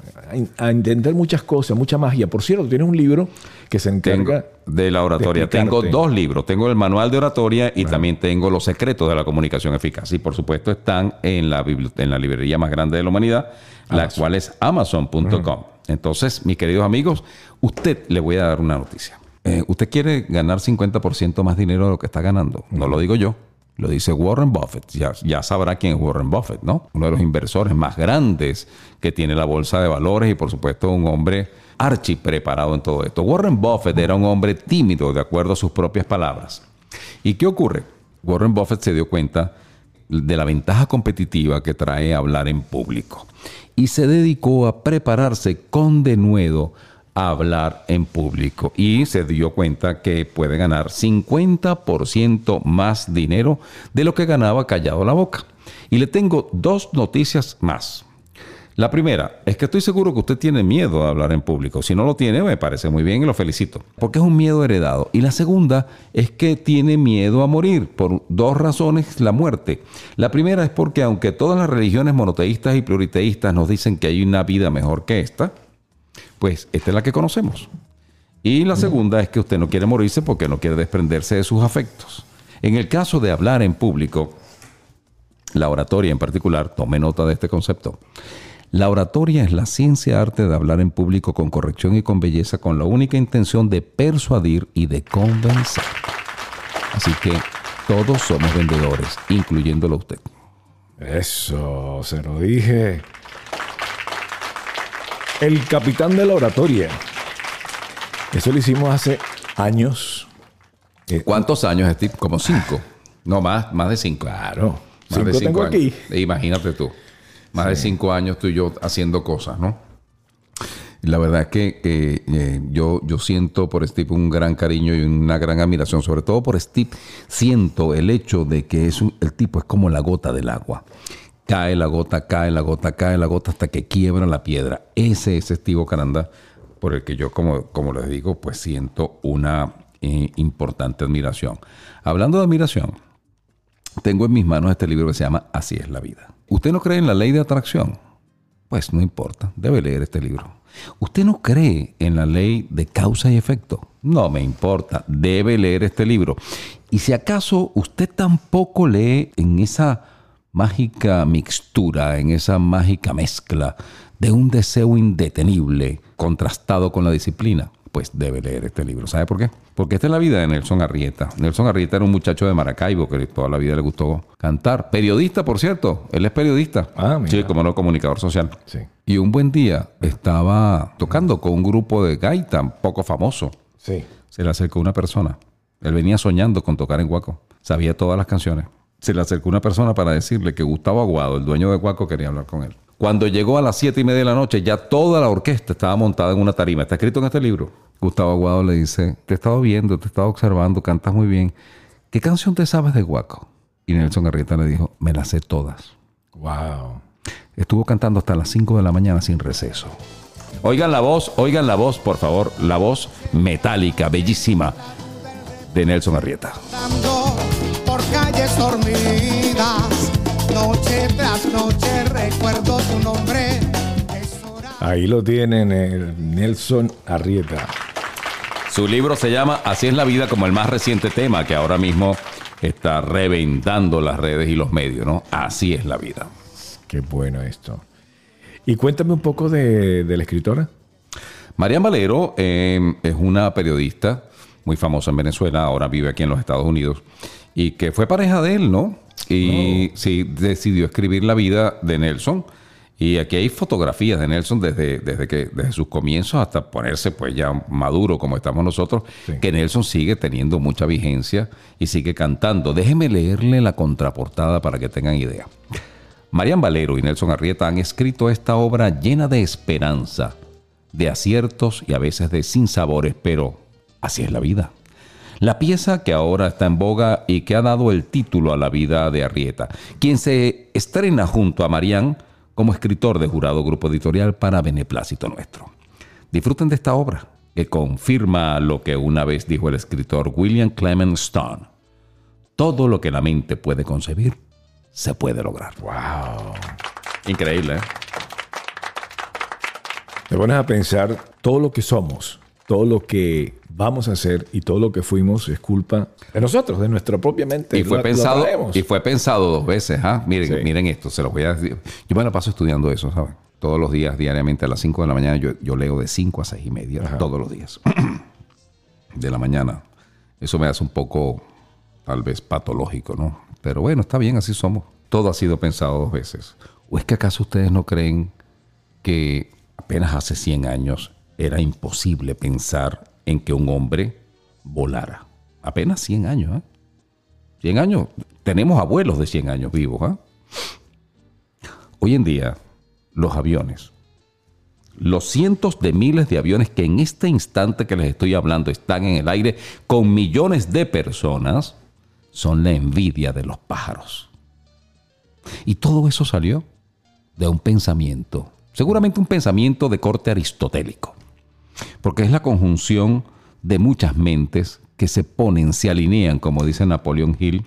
a entender muchas cosas, mucha magia. Por cierto, tienes un libro que se Tengo encarga de la oratoria. de tengo dos libros. Tengo el manual de oratoria y también tengo los secretos de la comunicación eficaz. Y por supuesto están en la, en la librería más grande de la humanidad, la cual es amazon.com. Entonces, mis queridos amigos, usted le voy a dar una noticia. Eh, ¿Usted quiere ganar 50% más dinero de lo que está ganando? No lo digo yo. Lo dice Warren Buffett. Ya, sabrá quién es Warren Buffett, ¿no? Uno de los inversores más grandes que tiene la bolsa de valores y, por supuesto, un hombre archi preparado en todo esto. Warren Buffett era un hombre tímido, de acuerdo a sus propias palabras. ¿Y qué ocurre? Warren Buffett se dio cuenta de la ventaja competitiva que trae hablar en público y se dedicó a prepararse con denuedo hablar en público y se dio cuenta que puede ganar 50% más dinero de lo que ganaba callado la boca. Y le tengo dos noticias más. La primera es que estoy seguro que usted tiene miedo a hablar en público. Si no lo tiene, me parece muy bien y lo felicito. Porque es un miedo heredado. Y la segunda es que tiene miedo a morir por dos razones la muerte. La primera es porque aunque todas las religiones monoteístas y pluriteístas nos dicen que hay una vida mejor que esta, pues esta es la que conocemos. Y la segunda es que usted no quiere morirse porque no quiere desprenderse de sus afectos. En el caso de hablar en público, la oratoria en particular, tome nota de este concepto. La oratoria es la ciencia arte de hablar en público con corrección y con belleza con la única intención de persuadir y de convencer. Así que todos somos vendedores, incluyéndolo usted. Eso, se lo dije. El capitán de la oratoria. Eso lo hicimos hace años. Eh, ¿Cuántos años, Steve? Como cinco. No, más, más de cinco. Claro. Más Cinco de cinco tengo años. aquí. E Imagínate tú. Más de cinco años tú y yo haciendo cosas, ¿no? La verdad es que, eh, yo, yo siento por Steve un gran cariño y una gran admiración. Sobre todo por Steve, siento el hecho de que es un- el tipo es como la gota del agua. Cae la gota, cae la gota, cae la gota hasta que quiebra la piedra. Ese es Steve Caranda por el que yo, como, como les digo, pues siento una eh, importante admiración. Hablando de admiración, tengo en mis manos este libro que se llama Así es la vida. ¿Usted no cree en la ley de atracción? Pues no importa, debe leer este libro. ¿Usted no cree en la ley de causa y efecto? No me importa, debe leer este libro. Y si acaso usted tampoco lee en esa mágica mixtura, en esa mágica mezcla de un deseo indetenible contrastado con la disciplina, pues debe leer este libro. ¿Sabe por qué? Porque esta es la vida de Nelson Arrieta. Nelson Arrieta era un muchacho de Maracaibo que toda la vida le gustó cantar. Periodista, por cierto. Él es periodista. Ah, mira. Sí, como no comunicador social. Sí. Y un buen día estaba tocando con un grupo de gaita poco famoso. Sí. Se le acercó una persona. Él venía soñando con tocar en Guaco. Sabía todas las canciones. Se le acercó una persona para decirle que Gustavo Aguado, el dueño de Guaco, quería hablar con él. Cuando llegó a las siete y media de la noche, ya toda la orquesta estaba montada en una tarima. Está escrito en este libro. Gustavo Aguado le dice, te he estado viendo, te he estado observando, cantas muy bien. ¿Qué canción te sabes de Guaco? Y Nelson Arrieta le dijo, me las sé todas. Wow. Estuvo cantando hasta las 5 de la mañana sin receso. Oigan la voz, oigan la voz, por favor. La voz metálica, bellísima. de Nelson Arrieta. Calles dormidas, noche tras noche recuerdo tu nombre. Ahí lo tienen, el Nelson Arrieta. Su libro se llama Así es la vida, como el más reciente tema que ahora mismo está reventando las redes y los medios, ¿no? Así es la vida. Qué bueno esto. Y cuéntame un poco de, de la escritora. Marian Valero eh, es una periodista muy famosa en Venezuela, ahora vive aquí en los Estados Unidos, y que fue pareja de él, ¿no? Y sí, decidió escribir la vida de Nelson. Y aquí hay fotografías de Nelson desde, desde, que, desde sus comienzos hasta ponerse pues ya maduro como estamos nosotros, Sí. que Nelson sigue teniendo mucha vigencia y sigue cantando. Déjeme leerle la contraportada para que tengan idea. Marian Valero y Nelson Arrieta han escrito esta obra llena de esperanza, de aciertos y a veces de sinsabores, pero así es la vida. La pieza que ahora está en boga y que ha dado el título a la vida de Arrieta, quien se estrena junto a Marian como escritor de jurado grupo editorial para Beneplácito Nuestro. Disfruten de esta obra, que confirma lo que una vez dijo el escritor William Clement Stone. Todo lo que la mente puede concebir, se puede lograr. ¡Wow! Increíble, ¿eh? Te pones a pensar todo lo que somos, todo lo que vamos a hacer y todo lo que fuimos es culpa de nosotros, de nuestra propia mente. Y fue Lo- pensado, y fue pensado dos veces, ¿ah? Miren, Sí. miren esto, se los voy a decir. Yo me la paso estudiando eso, ¿saben? Todos los días, diariamente, a las 5 de la mañana, yo, yo leo de 5 a 6 y media, todos los días. [clears throat] de la mañana. Eso me hace un poco, tal vez, patológico, ¿no? Pero bueno, está bien, así somos. Todo ha sido pensado dos veces. ¿O es que acaso ustedes no creen que apenas hace 100 años era imposible pensar en que un hombre volara? Apenas 100 años, ¿eh? 100 años. Tenemos abuelos de 100 años vivos. ¿ah? Hoy en día, los aviones, los cientos de miles de aviones que en este instante que les estoy hablando están en el aire con millones de personas, son la envidia de los pájaros. Y todo eso salió de un pensamiento, seguramente un pensamiento de corte aristotélico, porque es la conjunción de muchas mentes que se ponen, se alinean, como dice Napoleón Hill,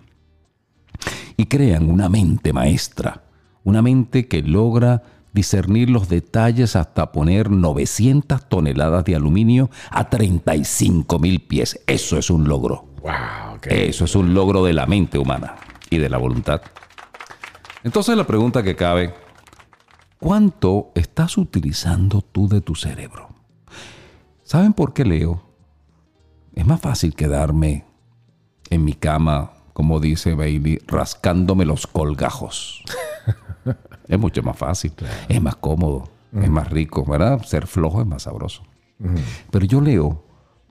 y crean una mente maestra, una mente que logra discernir los detalles hasta poner 900 toneladas de aluminio a 35 mil pies. Eso es un logro. ¡Wow! Eso es un logro de la mente humana y de la voluntad. Entonces la pregunta que cabe, ¿cuánto estás utilizando tú de tu cerebro? ¿Saben por qué leo? Es más fácil quedarme en mi cama, como dice Bailey, rascándome los colgajos. [laughs] es mucho más fácil, es más cómodo, es más rico, ¿verdad? Ser flojo es más sabroso. Pero yo leo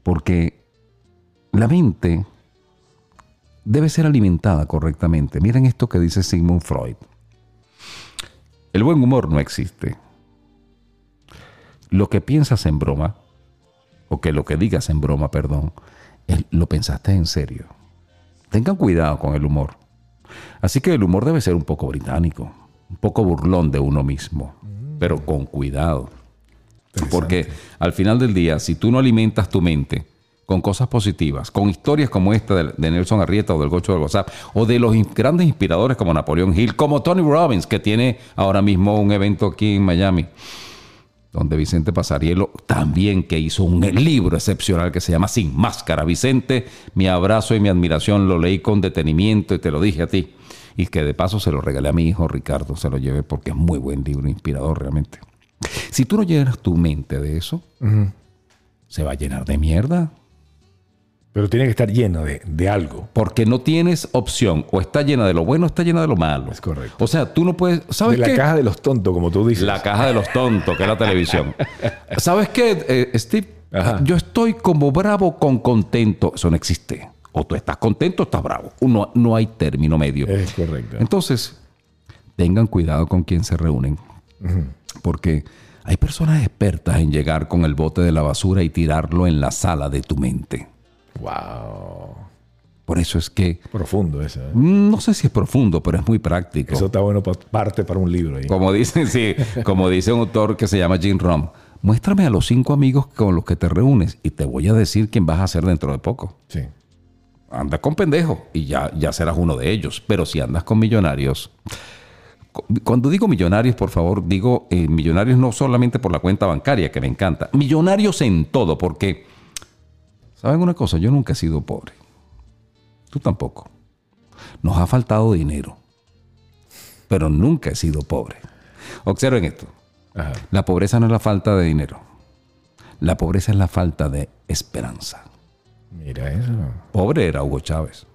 porque la mente debe ser alimentada correctamente. Miren esto que dice Sigmund Freud. El buen humor no existe. Lo que piensas en broma, o que lo que digas en broma, perdón, lo pensaste en serio. Tengan cuidado con el humor. Así que el humor debe ser un poco británico, un poco burlón de uno mismo, pero con cuidado. Porque al final del día, si tú no alimentas tu mente con cosas positivas, con historias como esta de, Nelson Arrieta o del Gocho del WhatsApp, o de los grandes inspiradores como Napoleón Hill, como Tony Robbins, que tiene ahora mismo un evento aquí en Miami, donde Vicente Pasarielo también que hizo un libro excepcional que se llama Sin Máscara. Vicente, mi abrazo y mi admiración lo leí con detenimiento y te lo dije a ti. Y que de paso se lo regalé a mi hijo Ricardo, se lo llevé porque es muy buen libro, inspirador realmente. Si tú no llenas tu mente de eso, se va a llenar de mierda. Pero tiene que estar lleno de, de algo. Porque no tienes opción. O está llena de lo bueno o está llena de lo malo. Es correcto. O sea, tú no puedes. ¿Sabes De la qué? caja de los tontos, como tú dices. La caja de los tontos, que es la televisión. [laughs] ¿Sabes qué, eh, Steve? Ajá. Yo estoy como bravo con contento. Eso no existe. O tú estás contento o estás bravo. Uno, no hay término medio. Es correcto. Entonces, tengan cuidado con quien se reúnen. Porque hay personas expertas en llegar con el bote de la basura y tirarlo en la sala de tu mente. ¡Wow! Por eso es que, Profundo eso. ¿eh? no sé si es profundo, pero es muy práctico. Eso está bueno para parte para un libro ahí. Como dice, sí, como dice un autor que se llama Jim Rom, muéstrame a los cinco amigos con los que te reúnes y te voy a decir quién vas a ser dentro de poco. Sí. Andas con pendejos y ya, ya serás uno de ellos. Pero si andas con millonarios, cu- cuando digo millonarios, por favor, digo eh, millonarios no solamente por la cuenta bancaria, que me encanta, millonarios en todo, porque, ¿saben una cosa? Yo nunca he sido pobre. Tú tampoco. Nos ha faltado dinero, pero nunca he sido pobre. Observen esto. Ajá. La pobreza no es la falta de dinero. La pobreza es la falta de esperanza. Mira eso. Pobre era Hugo Chávez.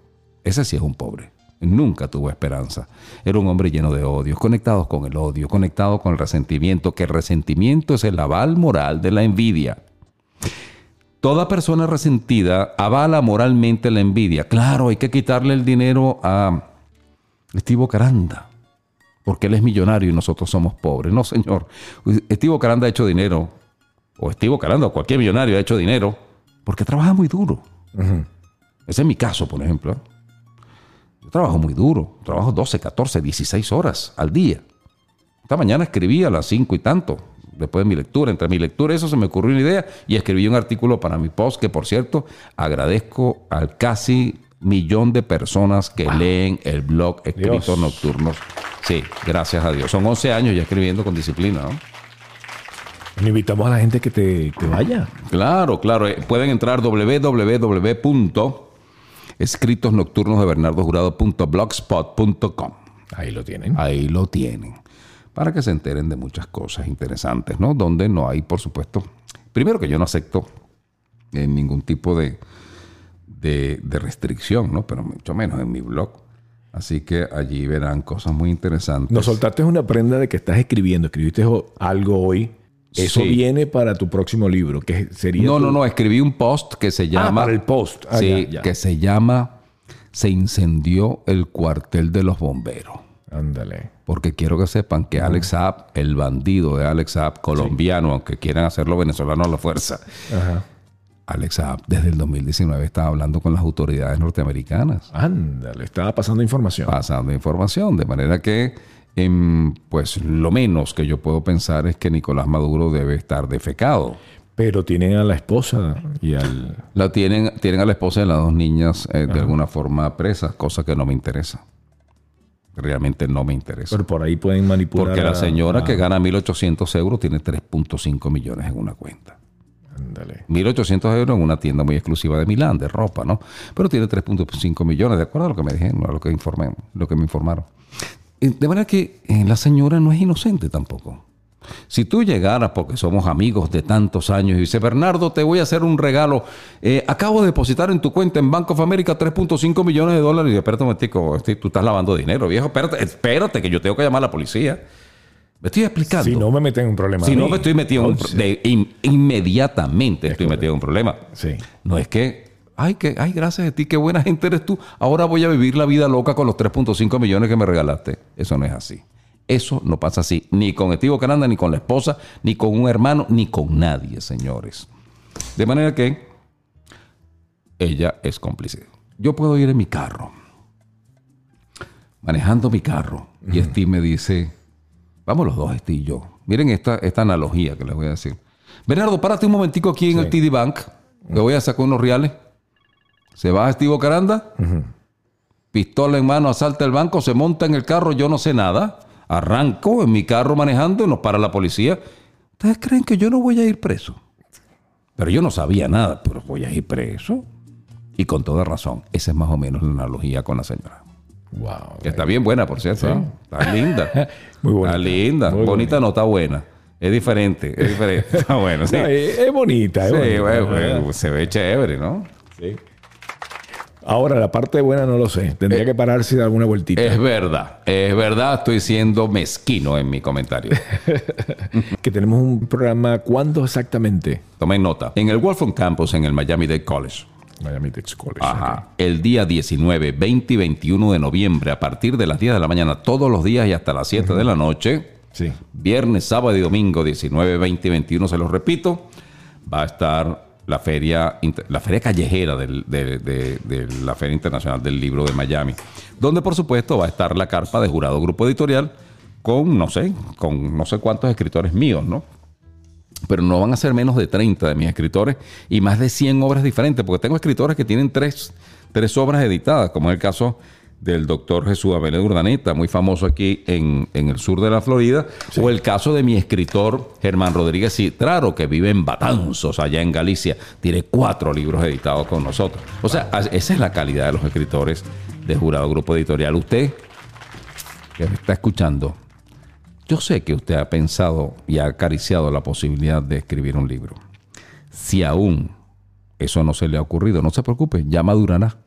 Ese sí es un pobre. Nunca tuvo esperanza. Era un hombre lleno de odios, conectados con el odio, conectado con el resentimiento, que el resentimiento es el aval moral de la envidia. Toda persona resentida avala moralmente la envidia. Claro, hay que quitarle el dinero a Estivo Caranda, porque él es millonario y nosotros somos pobres. No, señor. Estivo Caranda ha hecho dinero, o Estivo Caranda, o cualquier millonario ha hecho dinero, porque trabaja muy duro. Ese es mi caso, por ejemplo. Yo trabajo muy duro. Trabajo 12, 14, 16 horas al día. Esta mañana escribí a las 5 y tanto. Después de mi lectura, entre mi lectura, eso se me ocurrió una idea y escribí un artículo para mi post que, por cierto, agradezco al casi millón de personas que leen el blog Escritos Dios. Nocturnos. Sí, gracias a Dios. Son 11 años ya escribiendo con disciplina, ¿no? Invitamos a la gente que te que vaya. Claro, claro. Eh, Pueden entrar www.escritosnocturnosdebernardojurado.blogspot.com. Ahí lo tienen. Ahí lo tienen. Para que se enteren de muchas cosas interesantes, ¿no? Donde no hay, por supuesto. Primero que yo no acepto eh, ningún tipo de, de, de restricción, ¿no? Pero mucho menos en mi blog. Así que allí verán cosas muy interesantes. Nos soltaste una prenda de que estás escribiendo. Escribiste algo hoy. Eso Sí. viene para tu próximo libro, que sería. No, tu- no, no. Escribí un post que se llama. para el post. Ah, sí, ya, ya. que se llama Se incendió el cuartel de los bomberos. Ándale. Porque quiero que sepan que Alex Saab, el bandido de Alex Saab, colombiano, aunque quieran hacerlo venezolano a la fuerza, Ajá. Alex Saab desde el 2019 estaba hablando con las autoridades norteamericanas, Ándale. Estaba pasando información. pasando información, de manera que, em, pues lo menos que yo puedo pensar es que Nicolás Maduro debe estar defecado. Pero tienen a la esposa y al. La tienen, tienen a la esposa de las dos niñas eh, de alguna forma presas, cosa que no me interesa. Realmente no me interesa. Pero por ahí pueden manipular. Porque la señora a- que gana 1.800 euros tiene 3.5 millones en una cuenta. Ándale. 1.800 euros en una tienda muy exclusiva de Milán, de ropa, ¿no? Pero tiene 3.5 millones, de acuerdo a lo que me dijeron, a lo que, informé, lo que me informaron. Y De manera que eh, la señora no es inocente tampoco. Si tú llegaras, porque somos amigos de tantos años, y dices, Bernardo, te voy a hacer un regalo. Eh, acabo de depositar en tu cuenta en Bank of America 3.5 millones de dólares. Y yo, espérate un momentico, este, tú estás lavando dinero, viejo. Espérate, espérate, que yo tengo que llamar a la policía. Me estoy explicando. Si no me meten en un problema. Si no me estoy metido en de- in- inmediatamente estoy metido en un problema. Sí. No es que, ay, que, ay, gracias a ti, qué buena gente eres tú. Ahora voy a vivir la vida loca con los 3.5 millones que me regalaste. Eso no es así. Eso no pasa así, ni con Estivo Caranda, ni con la esposa, ni con un hermano, ni con nadie, señores. De manera que ella es cómplice. Yo puedo ir en mi carro, manejando mi carro, y Steve me dice, vamos los dos, Steve y yo. Miren esta, esta analogía que les voy a decir. Bernardo, párate un momentico aquí en el TD Bank, que voy a sacar unos reales. Se va Steve Caranda, pistola en mano, asalta el banco, se monta en el carro, yo no sé nada. Arranco en mi carro manejando y nos para la policía. ¿Ustedes creen que yo no voy a ir preso? Pero yo no sabía nada, pero voy a ir preso. Y con toda razón, esa es más o menos la analogía con la señora. Wow. Que está bien buena, por cierto. ¿no? Está linda. [laughs] Muy bonita. Está linda. Muy bonita no está buena. Es diferente. Es diferente. [laughs] Está bueno, sí. No, es, es bonita. Es Sí, bonita, bueno, se ve chévere, ¿no? Sí. Ahora, la parte buena no lo sé. Tendría que pararse y dar una vueltita. Eh, Es verdad. Es verdad. Estoy siendo mezquino en mi comentario. [laughs] que tenemos un programa, ¿cuándo exactamente? Tomen nota. En el Wolfram Campus, en el Miami Dade College. Miami Tech College. Ajá. El día 19, 20 y 21 de noviembre, a partir de las 10 de la mañana, todos los días y hasta las 7 de la noche. Sí. Viernes, sábado y domingo, 19, 20 y 21, se los repito, va a estar la feria, la feria callejera del- de, de- de la Feria Internacional del Libro de Miami, donde por supuesto va a estar la carpa de jurado grupo editorial con, no sé, con no sé cuántos escritores míos, ¿no? Pero no van a ser menos de 30 de mis escritores y más de 100 obras diferentes, porque tengo escritores que tienen tres, tres obras editadas, como es el caso del doctor Jesús Abel Urdaneta, muy famoso aquí en, en el sur de la Florida, o el caso de mi escritor Germán Rodríguez Citraro, que vive en Batanzos, allá en Galicia. Tiene cuatro libros editados con nosotros. O sea, esa es la calidad de los escritores de Jurado Grupo Editorial. Usted, que me está escuchando, yo sé que usted ha pensado y ha acariciado la posibilidad de escribir un libro. Si aún eso no se le ha ocurrido, no se preocupe, ya madurará.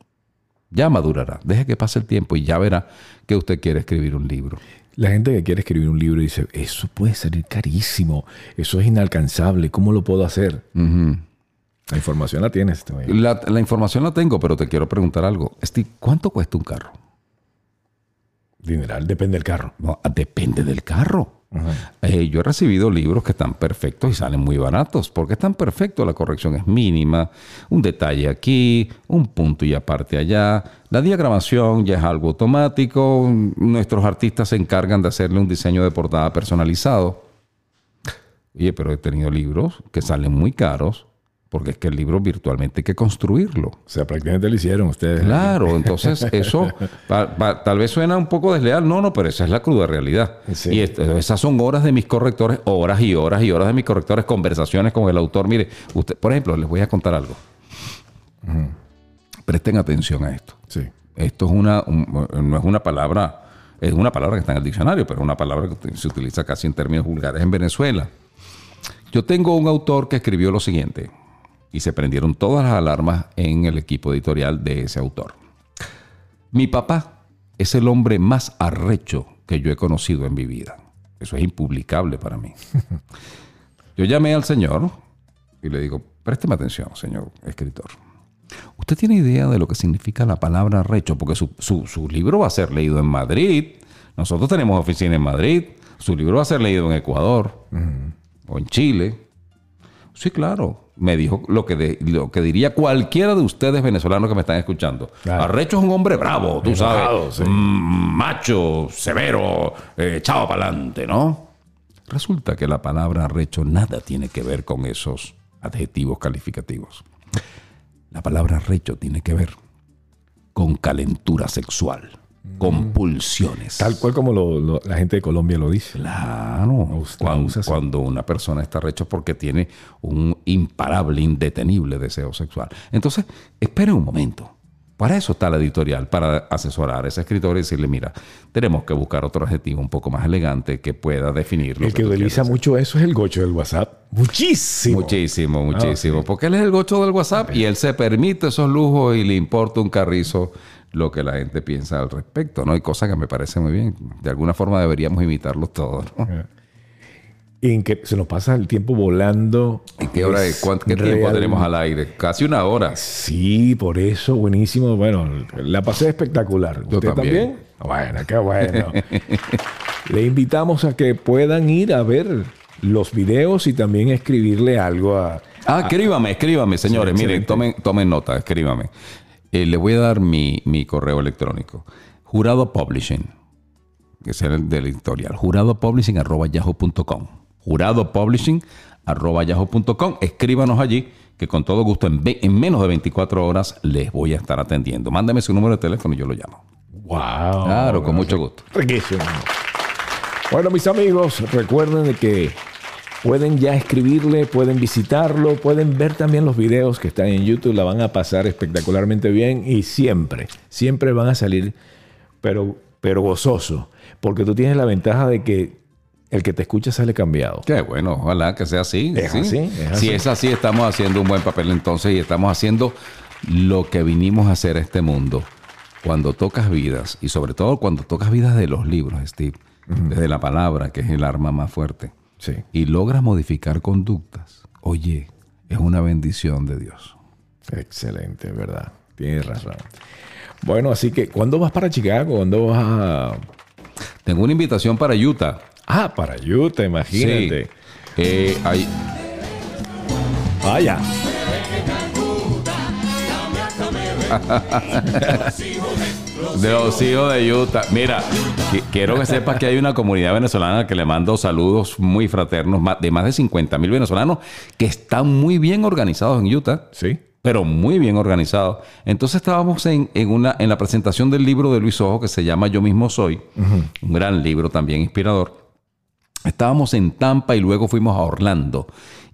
Ya madurará. Deje que pase el tiempo y ya verá que usted quiere escribir un libro. La gente que quiere escribir un libro dice, eso puede salir carísimo, eso es inalcanzable, ¿cómo lo puedo hacer? La información la tienes. La, la información la tengo, pero te quiero preguntar algo. Steve, ¿cuánto cuesta un carro? Dineral, depende del carro. No, depende del carro. Eh, yo he recibido libros que están perfectos y salen muy baratos, porque están perfectos, la corrección es mínima, un detalle aquí, un punto y aparte allá, la diagramación ya es algo automático, nuestros artistas se encargan de hacerle un diseño de portada personalizado. Oye, pero he tenido libros que salen muy caros, porque es que el libro virtualmente hay que construirlo. O sea, prácticamente lo hicieron ustedes. Claro, [laughs] entonces eso pa- pa- tal vez suena un poco desleal, no, no, pero esa es la cruda realidad. Sí. Y esas son horas de mis correctores, horas y horas y horas de mis correctores, conversaciones con el autor. Mire, usted, por ejemplo, les voy a contar algo. Presten atención a esto. Sí. Esto es una, un- no es una palabra, es una palabra que está en el diccionario, pero es una palabra que se utiliza casi en términos vulgares en Venezuela. Yo tengo un autor que escribió lo siguiente, y se prendieron todas las alarmas en el equipo editorial de ese autor. Mi papá es el hombre más arrecho que yo he conocido en mi vida. Eso es impublicable para mí. [laughs] Yo llamé al señor y le digo, présteme atención, señor escritor. ¿Usted tiene idea de lo que significa la palabra arrecho? Porque su, su- su libro va a ser leído en Madrid. Nosotros tenemos oficina en Madrid. Su libro va a ser leído en Ecuador o en Chile. Sí, claro. Me dijo lo que, de- lo que diría cualquiera de ustedes venezolanos que me están escuchando. Claro. Arrecho es un hombre bravo, tú Enojado, sabes. sí. Mm, macho, severo, eh, echado para adelante, ¿no? Resulta que la palabra arrecho nada tiene que ver con esos adjetivos calificativos. La palabra arrecho tiene que ver con calentura sexual, con pulsiones. Tal cual como lo- lo- la gente de Colombia lo dice. Claro. Cuando, cuando una persona está recho porque tiene un imparable, indetenible deseo sexual. Entonces, espere un momento. Para eso está la editorial, para asesorar a ese escritor y decirle, mira, tenemos que buscar otro adjetivo un poco más elegante que pueda definir lo El que tú utiliza mucho eso es el gocho del WhatsApp. Muchísimo. Muchísimo, muchísimo. Ah, sí. Porque él es el gocho del WhatsApp y él se permite esos lujos y le importa un carrizo lo que la gente piensa al respecto, ¿no? Hay cosas que me parecen muy bien. De alguna forma deberíamos imitarlos todos, ¿no? Y en que se nos pasa el tiempo volando. ¿Y qué hora Es ¿Qué tiempo tenemos al aire? Casi una hora. Sí, por eso, buenísimo. Bueno, la pasé espectacular. Yo ¿Usted también. también? Bueno, qué bueno. [laughs] Le invitamos a que puedan ir a ver los videos y también escribirle algo a... Ah, escríbame, escríbame, señores. Miren, tomen, tomen nota, escríbame. Eh, le voy a dar mi, mi correo electrónico. Jurado Publishing, que es el del editorial. Jurado Publishing arroba yahoo.com. Jurado Publishing arroba yahoo.com. Escríbanos allí, que con todo gusto en, en menos de 24 horas les voy a estar atendiendo. Mándame su número de teléfono y yo lo llamo. ¡Wow! Claro, con mucho gusto. Riquísimo. Bueno, mis amigos, recuerden de que pueden ya escribirle, pueden visitarlo, pueden ver también los videos que están en YouTube, la van a pasar espectacularmente bien y siempre, siempre van a salir, pero, pero gozoso, porque tú tienes la ventaja de que el que te escucha sale cambiado. Qué bueno, ojalá que sea así. Es sí. así, es Si es así, estamos haciendo un buen papel entonces y estamos haciendo lo que vinimos a hacer a este mundo. Cuando tocas vidas, y sobre todo cuando tocas vidas de los libros, Steve, desde la palabra, que es el arma más fuerte, Sí. y logras modificar conductas, oye, es una bendición de Dios. Excelente, ¿verdad? Tienes razón. Bueno, así que, ¿cuándo vas para Chicago? ¿Cuándo vas a...? Tengo una invitación para Utah. Ah, para Utah, imagínate. Sí. Eh, hay- Vaya. [laughs] De los hijos de Utah. Mira, qui- quiero que sepas que hay una comunidad venezolana que le mando saludos muy fraternos de más de 50 mil venezolanos que están muy bien organizados en Utah. Sí. pero muy bien organizado. Entonces estábamos en, en una, en la presentación del libro de Luis Ojo que se llama Yo mismo soy, un gran libro también inspirador. Estábamos en Tampa y luego fuimos a Orlando.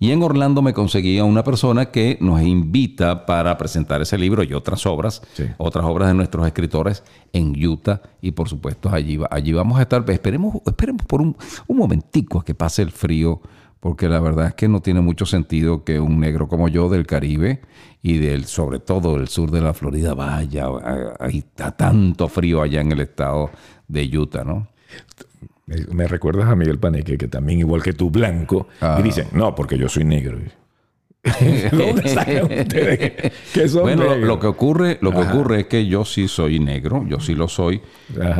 Y en Orlando me conseguí a una persona que nos invita para presentar ese libro y otras obras, Sí. otras obras de nuestros escritores en Utah. Y por supuesto allí, allí vamos a estar. Esperemos, esperemos por un, un momentico a que pase el frío, porque la verdad es que no tiene mucho sentido que un negro como yo del Caribe y del, sobre todo del sur de la Florida vaya. está tanto frío allá en el estado de Utah, ¿no? Me, recuerdas a Miguel Paneque, que también, igual que tú, blanco, Ah. y dicen, no, porque yo soy negro. [laughs] ¿Dónde sacan [laughs] ustedes que, que son Bueno, lo, negros? lo que ocurre, lo que Ajá. ocurre es que yo sí soy negro, yo sí lo soy.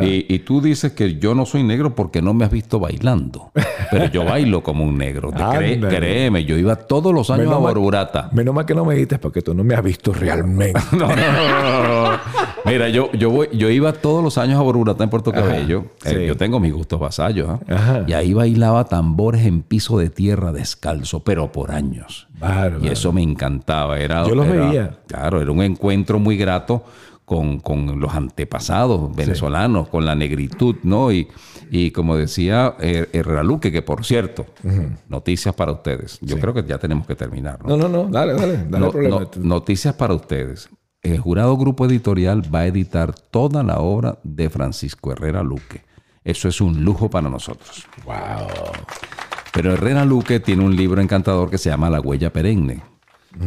Y, y tú dices que yo no soy negro porque no me has visto bailando. Pero yo bailo como un negro. Cree- créeme, yo iba todos los años Menos a Borburata. Menos mal que no me dijiste porque tú no me has visto realmente. [laughs] No, no. Mira, yo, yo, voy, yo iba todos los años a Borburata en Puerto Cabello. Eh, yo tengo mis gustos vasallos. ¿ah? Y ahí bailaba tambores en piso de tierra descalzo, pero por años. Y eso me encantaba. Era, Yo los era- veía. Claro, era un encuentro muy grato con, con los antepasados venezolanos, con la negritud, ¿no? Y, y como decía eh, Herrera Luque, que por cierto, noticias para ustedes. Yo creo que ya tenemos que terminar, ¿no? No, no, no, dale, dale, dale No- problema. no- noticias para ustedes. El jurado Grupo Editorial va a editar toda la obra de Francisco Herrera Luque. Eso es un lujo para nosotros. Wow. Pero Herrera Luque tiene un libro encantador que se llama La huella perenne,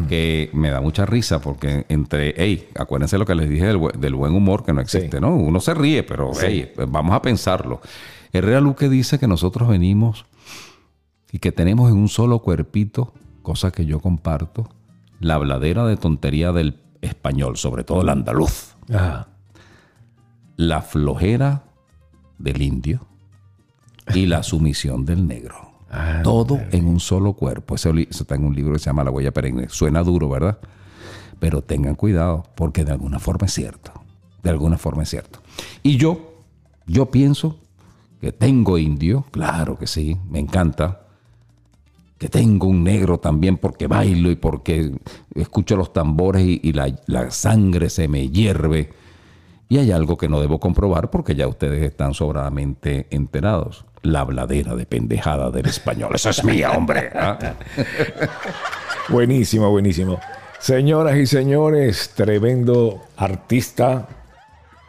que me da mucha risa porque entre, hey, acuérdense lo que les dije del, bu- del buen humor que no existe, Sí. ¿no? Uno se ríe, pero hey, vamos a pensarlo. Herrera Luque dice que nosotros venimos y que tenemos en un solo cuerpito, cosa que yo comparto, la habladera de tontería del español, sobre todo el andaluz, la flojera del indio y la sumisión del negro. Todo en un solo cuerpo. Eso, eso está en un libro que se llama La huella perenne. Suena duro, ¿verdad? Pero tengan cuidado, porque de alguna forma es cierto. De alguna forma es cierto. Y yo, yo pienso que tengo indio, claro que sí, me encanta. Que tengo un negro también porque bailo y porque escucho los tambores y, la sangre se me hierve. Y hay algo que no debo comprobar porque ya ustedes están sobradamente enterados. La habladera de pendejada del español. Eso es mía, hombre. ¿ah? [laughs] Buenísimo, buenísimo. Señoras y señores, tremendo artista,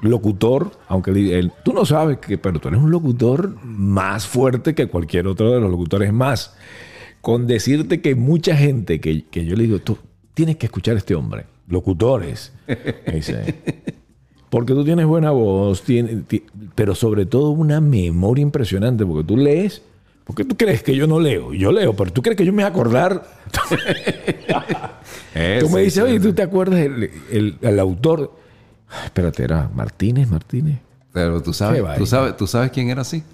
locutor, aunque él- tú no sabes que, pero tú eres un locutor más fuerte que cualquier otro de los locutores más. Con decirte que mucha gente que, que yo le digo, tú tienes que escuchar a este hombre, locutores. Me dice, [laughs] porque tú tienes buena voz, pero sobre todo una memoria impresionante, porque tú lees. ¿Por qué tú crees que yo no leo? Yo leo, pero tú crees que yo me voy a acordar. [laughs] Eh, Tú me dices, oye, ¿tú te acuerdas el, el- el autor? Ay, espérate, era Martínez, Martínez. Pero tú sabes, tú sabes, tú sabes quién era así.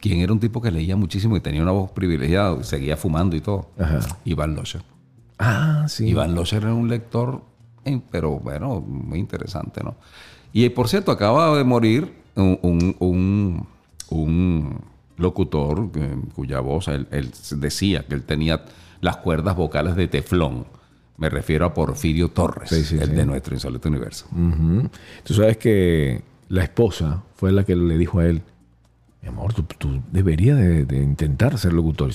Quién era un tipo que leía muchísimo y tenía una voz privilegiada, seguía fumando y todo. Ajá. Iván Locher. Ah, sí. Iván Locher era un lector, pero bueno, muy interesante, ¿no? Y por cierto, acaba de morir un, un- un- un locutor que- cuya voz él, él decía que él tenía las cuerdas vocales de teflón. Me refiero a Porfirio Torres, Sí, sí, el sí. de nuestro insólito universo. Tú sabes que la esposa fue la que le dijo a él, mi amor, tú, tú deberías de, de intentar ser locutor.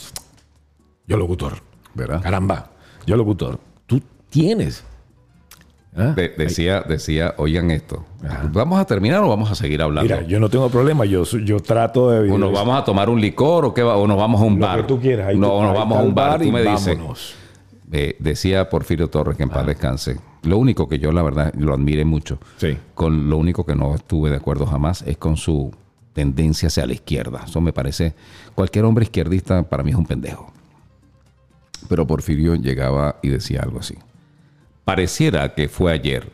Yo locutor. ¿Verdad? Caramba, yo locutor. Tú tienes. ¿Ah? De- decía, decía, oigan esto, ¿vamos a terminar o vamos a seguir hablando? Mira, yo no tengo problema, yo, yo trato de... ¿O nos vamos a tomar un licor o qué va- o nos vamos a un Lo bar? que tú quieras. ahí no, tú- o nos ahí vamos a un bar, tú y me dices. Eh, decía Porfirio Torres, que en paz descanse. Lo único que yo, la verdad, lo admiré mucho. Sí. Con lo único que no estuve de acuerdo jamás es con su tendencia hacia la izquierda. Eso me parece. Cualquier hombre izquierdista para mí es un pendejo. Pero Porfirio llegaba y decía algo así. Pareciera que fue ayer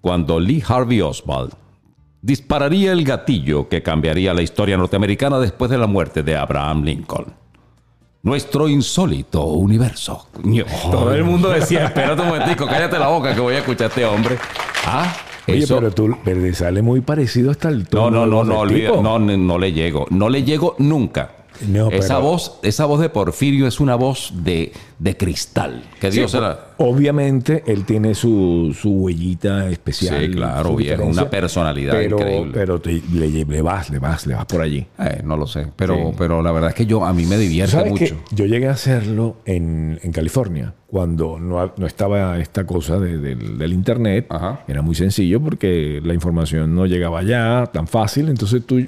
cuando Lee Harvey Oswald dispararía el gatillo que cambiaría la historia norteamericana después de la muerte de Abraham Lincoln. Nuestro insólito universo. Todo el mundo decía, espérate un momentico, cállate la boca que voy a escuchar a este hombre. Ah, Oye, eso- pero tú pero te sale muy parecido hasta el no, tono. no, no, no, olvida, tipo. no, no, no le llego. No le llego nunca. No, esa voz, esa voz de Porfirio es una voz de, de cristal. Que Dios Sí, la. Obviamente él tiene su, su huellita especial. Sí, claro, una personalidad pero, increíble. Pero te- le, le vas, le vas, le vas por allí. Eh, no lo sé, pero, Sí. pero la verdad es que yo a mí me divierte ¿Sabes mucho. Yo llegué a hacerlo en, en California, cuando no, no estaba esta cosa de- del- del internet. Ajá. Era muy sencillo porque la información no llegaba allá tan fácil, entonces tú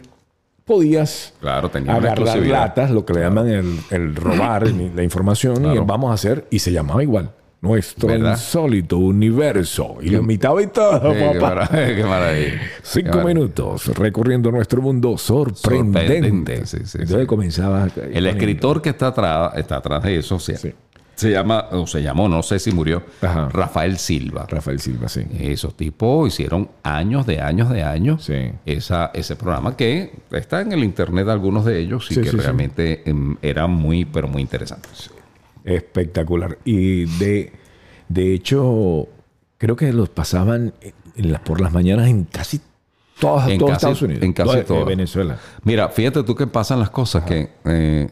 podías Claro, tenía una agarrar exclusividad. latas, lo que le llaman el, el [clears throat] robar la información, y el vamos a hacer, y se llamaba igual. Nuestro ¿Verdad? insólito universo. Y lo imitaba y todo, qué, papá. [laughs] qué maravilla. Cinco Qué maravilla. minutos recorriendo nuestro mundo sorprendente. Sorprendente, sí, sí, Entonces sí. comenzaba. El escritor que está atrás, está atrás de eso, se, Sí. Se llama, o se llamó, no sé si murió, Ajá. Rafael Silva. Rafael Silva, sí. Esos tipos hicieron años de años de años Sí. esa, ese programa que está en el internet algunos de ellos y Sí, que sí, realmente em, eran muy, pero muy interesantes. Espectacular. Y de, de hecho, creo que los pasaban en las- por las mañanas en casi todas, En todos casi- Estados Unidos. en casi eh, todas. Venezuela. Mira, fíjate tú que pasan las cosas que eh,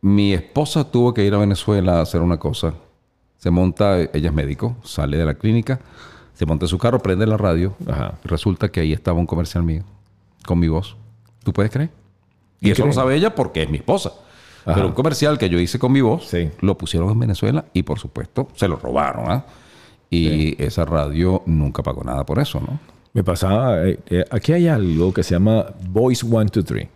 mi esposa tuvo que ir a Venezuela a hacer una cosa. Se monta, ella es médico, sale de la clínica, se monta en su carro, prende la radio. Ajá. resulta que ahí estaba un comercial mío, con mi voz. ¿Tú puedes creer? Y eso lo sabe ella porque es mi esposa. Ajá. Pero un comercial que yo hice con mi voz, Sí. lo pusieron en Venezuela y por supuesto se lo robaron. ¿ah? Y esa radio nunca pagó nada por eso, ¿no? Me pasaba, eh, eh, aquí hay algo que se llama Voice 123,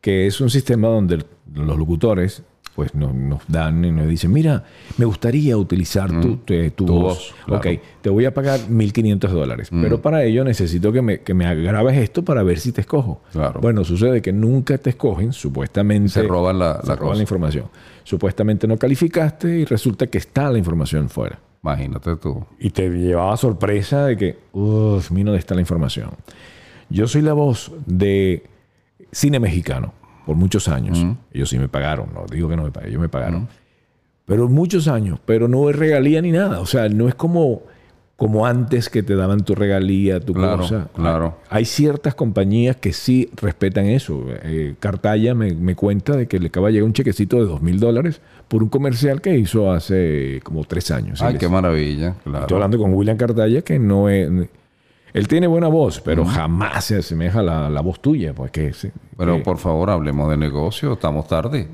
que es un sistema donde los locutores pues nos, nos dan y nos dicen, mira, me gustaría utilizar tu, tu- tu Tu voz. voz, claro. Ok, te voy a pagar 1.500 dólares, pero para ello necesito que me, que me grabes esto para ver si te escojo. Claro. Bueno, sucede que nunca te escogen, supuestamente. Se roban la- se la roban cosa. la información. Supuestamente no calificaste y resulta que está la información fuera. Imagínate tú. Y te llevaba sorpresa de que, uff, mira dónde está la información. Yo soy la voz de cine mexicano por muchos años. Ellos sí me pagaron, no digo que no me pagaron, ellos me pagaron. Pero muchos años, pero no es regalía ni nada. O sea, no es como, como antes que te daban tu regalía, tu Claro, cosa. claro. Hay ciertas compañías que sí respetan eso. Eh, Cartaya me, me cuenta de que le acaba de llegar un chequecito de dos mil dólares por un comercial que hizo hace como tres años. Ay, qué maravilla. Claro. Estoy hablando con William Cartaya, que no es. Él tiene buena voz, pero jamás se asemeja a la, la voz tuya. Pues que, sí, Pero que- por favor, hablemos de negocio. Estamos tarde.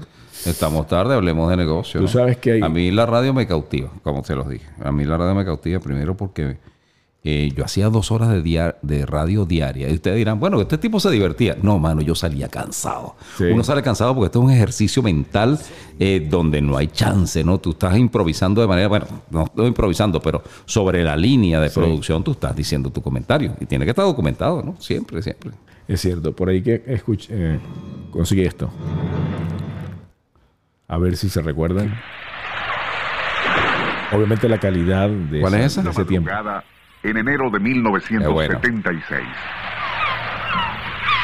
Estamos tarde, hablemos de negocio. Tú sabes que hay- A mí la radio me cautiva, como te los dije. A mí la radio me cautiva primero porque eh, yo hacía dos horas de, dia- de radio diaria. Y ustedes dirán, bueno, este tipo se divertía. No, mano, yo salía cansado. Sí. Uno sale cansado porque esto es un ejercicio mental eh, donde no hay chance, ¿no? Tú estás improvisando de manera, bueno, no estoy improvisando, pero sobre la línea de producción tú estás diciendo tu comentario. Y tiene que estar documentado, ¿no? Siempre, siempre. es cierto, por ahí que escuché, eh, conseguí esto. A ver si se recuerdan. Obviamente la calidad de, ¿Cuál es esa? de ese tiempo. En enero de 1976.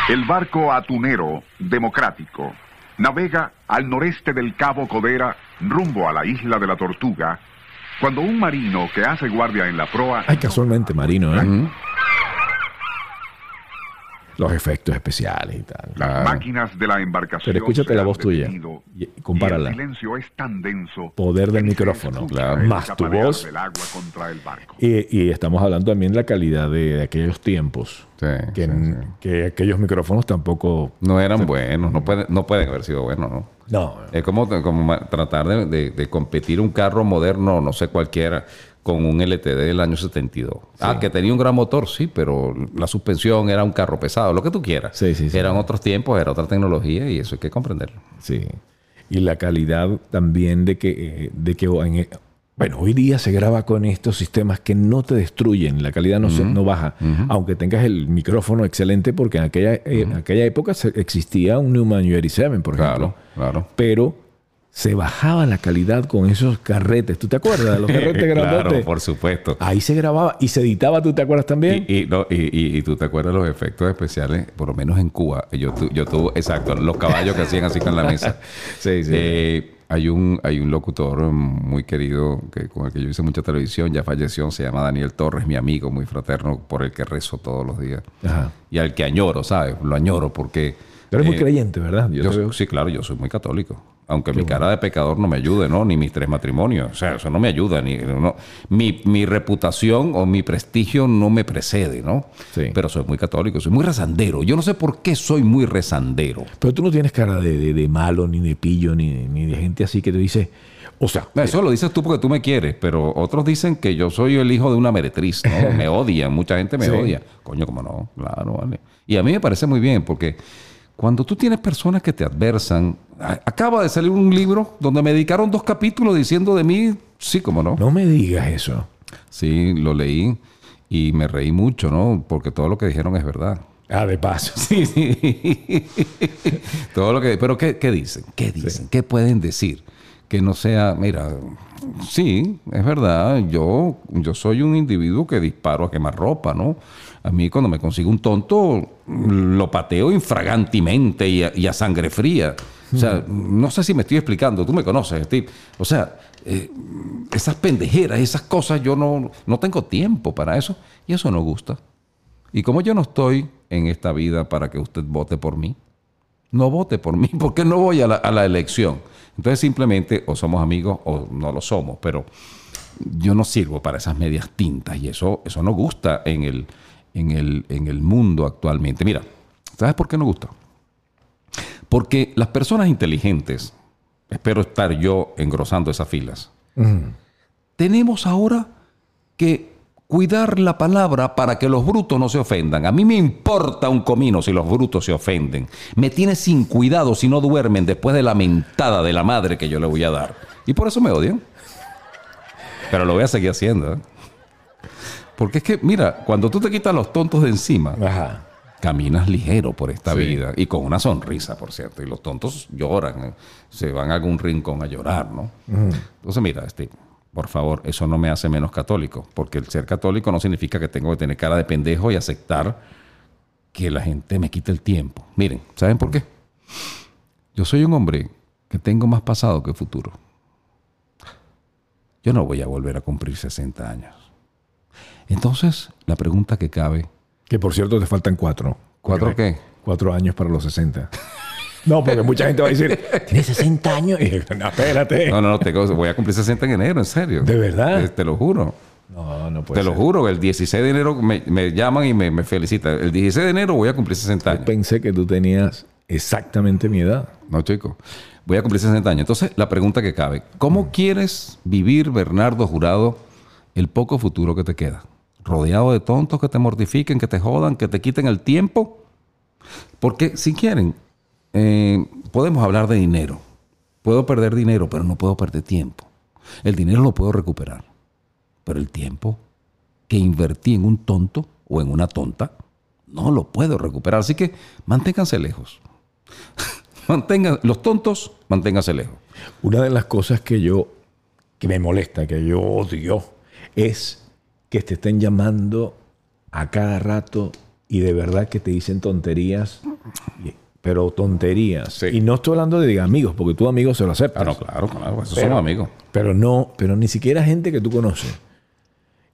El barco atunero democrático navega al noreste del Cabo Codera rumbo a la isla de la Tortuga cuando un marino que hace guardia en la proa Ay, casualmente, Marino, ¿eh? Los efectos especiales y tal. las Claro. máquinas de la embarcación Pero escúchate se la voz tuya y- y compárala. el silencio es tan denso Poder del se micrófono, claro. Más tu voz. del agua contra el barco. Y, y estamos hablando también de la calidad de, de aquellos tiempos. Sí, que, sí, sí. que aquellos micrófonos tampoco. No eran buenos, no, pueden, no pueden haber sido buenos, ¿no? No. Es como, como tratar de, de- de competir un carro moderno, no sé cualquiera, con un LTD del año 72. Ah, que tenía un gran motor, sí, pero la suspensión era un carro pesado, lo que tú quieras. Sí, sí, sí. Eran otros tiempos, era otra tecnología y eso hay que comprenderlo. Sí. Y la calidad también de que, eh, de que en- bueno, hoy día se graba con estos sistemas que no te destruyen, la calidad no, se- no baja, aunque tengas el micrófono excelente, porque en aquella, eh, en aquella época se- existía un Neumann UR7, por ejemplo. Claro, claro. Pero se bajaba la calidad con esos carretes. ¿Tú te acuerdas de los [laughs] carretes claro, grandotes? por supuesto. Ahí se grababa y se editaba, ¿tú te acuerdas también? Y, y, no, y, y- y tú te acuerdas los efectos especiales, por lo menos en Cuba. Yo, tu- yo tuve, exacto, los caballos que hacían así con la mesa. [laughs] Sí, sí. Eh, hay, un, hay un locutor muy querido que, con el que yo hice mucha televisión, ya falleció, se llama Daniel Torres, mi amigo, muy fraterno, por el que rezo todos los días. Ajá. Y al que añoro, ¿sabes? Lo añoro porque Tú eres muy Eh, creyente, ¿verdad? Yo Yo- sí, claro, yo soy muy católico. Aunque mi cara de pecador no me ayude, ¿no? Ni mis tres matrimonios. O sea, eso no me ayuda. Ni, no. mi, mi reputación o mi prestigio no me precede, ¿no? Sí. Pero soy muy católico, soy muy rezandero. Yo no sé por qué soy muy rezandero. Pero tú no tienes cara de, de- de malo, ni de pillo, ni, ni de gente así que te dice. O sea, Eso lo dices tú porque tú me quieres, pero otros dicen que yo soy el hijo de una meretriz, ¿no? [laughs] Me odian, mucha gente me Sí. odia. Coño, cómo no, claro, vale. Y a mí me parece muy bien porque cuando tú tienes personas que te adversan, acaba de salir un libro donde me dedicaron dos capítulos diciendo de mí, sí, cómo no. no me digas eso. Sí, lo leí y me reí mucho, ¿no? Porque todo lo que dijeron es verdad. Ah, de paso. [laughs] Sí, sí. [laughs] Todo lo que. Pero ¿qué, qué dicen? ¿Qué dicen? ¿Qué pueden decir? Que no sea, mira, sí, es verdad. Yo, yo soy un individuo que disparo a quemar ropa, ¿no? A mí cuando me consigo un tonto, lo pateo infragantemente y a, sangre fría. O sea, no sé si me estoy explicando. Tú me conoces, Steve. O sea, eh, esas pendejeras, esas cosas, yo no, no tengo tiempo para eso. Y eso no gusta. Y como yo no estoy en esta vida para que usted vote por mí, no vote por mí, [laughs] porque no voy a la, a la elección. Entonces simplemente o somos amigos o no lo somos, pero yo no sirvo para esas medias tintas y eso, eso no gusta en el, en, el, en el mundo actualmente. Mira, ¿sabes por qué no gusta? Porque las personas inteligentes, espero estar yo engrosando esas filas, tenemos ahora que cuidar la palabra para que los brutos no se ofendan. A mí me importa un comino si los brutos se ofenden. Me tiene sin cuidado si no duermen después de la mentada de la madre que yo le voy a dar. Y por eso me odian. Pero lo voy a seguir haciendo. ¿eh? Porque es que, mira, cuando tú te quitas los tontos de encima, Ajá. caminas ligero por esta Sí. vida y con una sonrisa, por cierto. Y los tontos lloran, eh, se van a algún rincón a llorar, ¿no? Entonces, mira, este, por favor, eso no me hace menos católico, porque el ser católico no significa que tengo que tener cara de pendejo y aceptar que la gente me quite el tiempo. Miren, ¿saben por qué? Yo soy un hombre que tengo más pasado que futuro. Yo no voy a volver a cumplir 60 años. Entonces, la pregunta que cabe, Que por cierto te faltan cuatro. ¿cuatro qué? Cuatro años para los 60. No, porque mucha gente va a decir, tienes 60 años. Y, no, espérate. No, no, no, tengo- voy a cumplir 60 en enero, en serio. ¿De verdad? Eh, Te, lo juro. No, no puede te lo juro. El 16 de enero me, me llaman y me, me felicitan. El 16 de enero voy a cumplir 60 años. Pensé que tú tenías exactamente mi edad. No, chico. Voy a cumplir 60 años. Entonces, la pregunta que cabe: ¿Cómo quieres vivir, Bernardo Jurado, el poco futuro que te queda? ¿Rodeado de tontos que te mortifiquen, que te jodan, que te quiten el tiempo? Porque si quieren, eh, podemos hablar de dinero. Puedo perder dinero, pero no puedo perder tiempo. El dinero lo puedo recuperar. Pero el tiempo que invertí en un tonto o en una tonta, no lo puedo recuperar. Así que manténganse lejos. [laughs] Mantengan, los tontos, manténganse lejos. Una de las cosas que yo, que me molesta, que yo odio, es que te estén llamando a cada rato y de verdad que te dicen tonterías, pero tonterías. Sí. Y no estoy hablando de amigos, porque tú amigos se lo aceptas. Ah, no, claro, claro, esos Pero- somos amigos. Pero no, pero ni siquiera gente que tú conoces.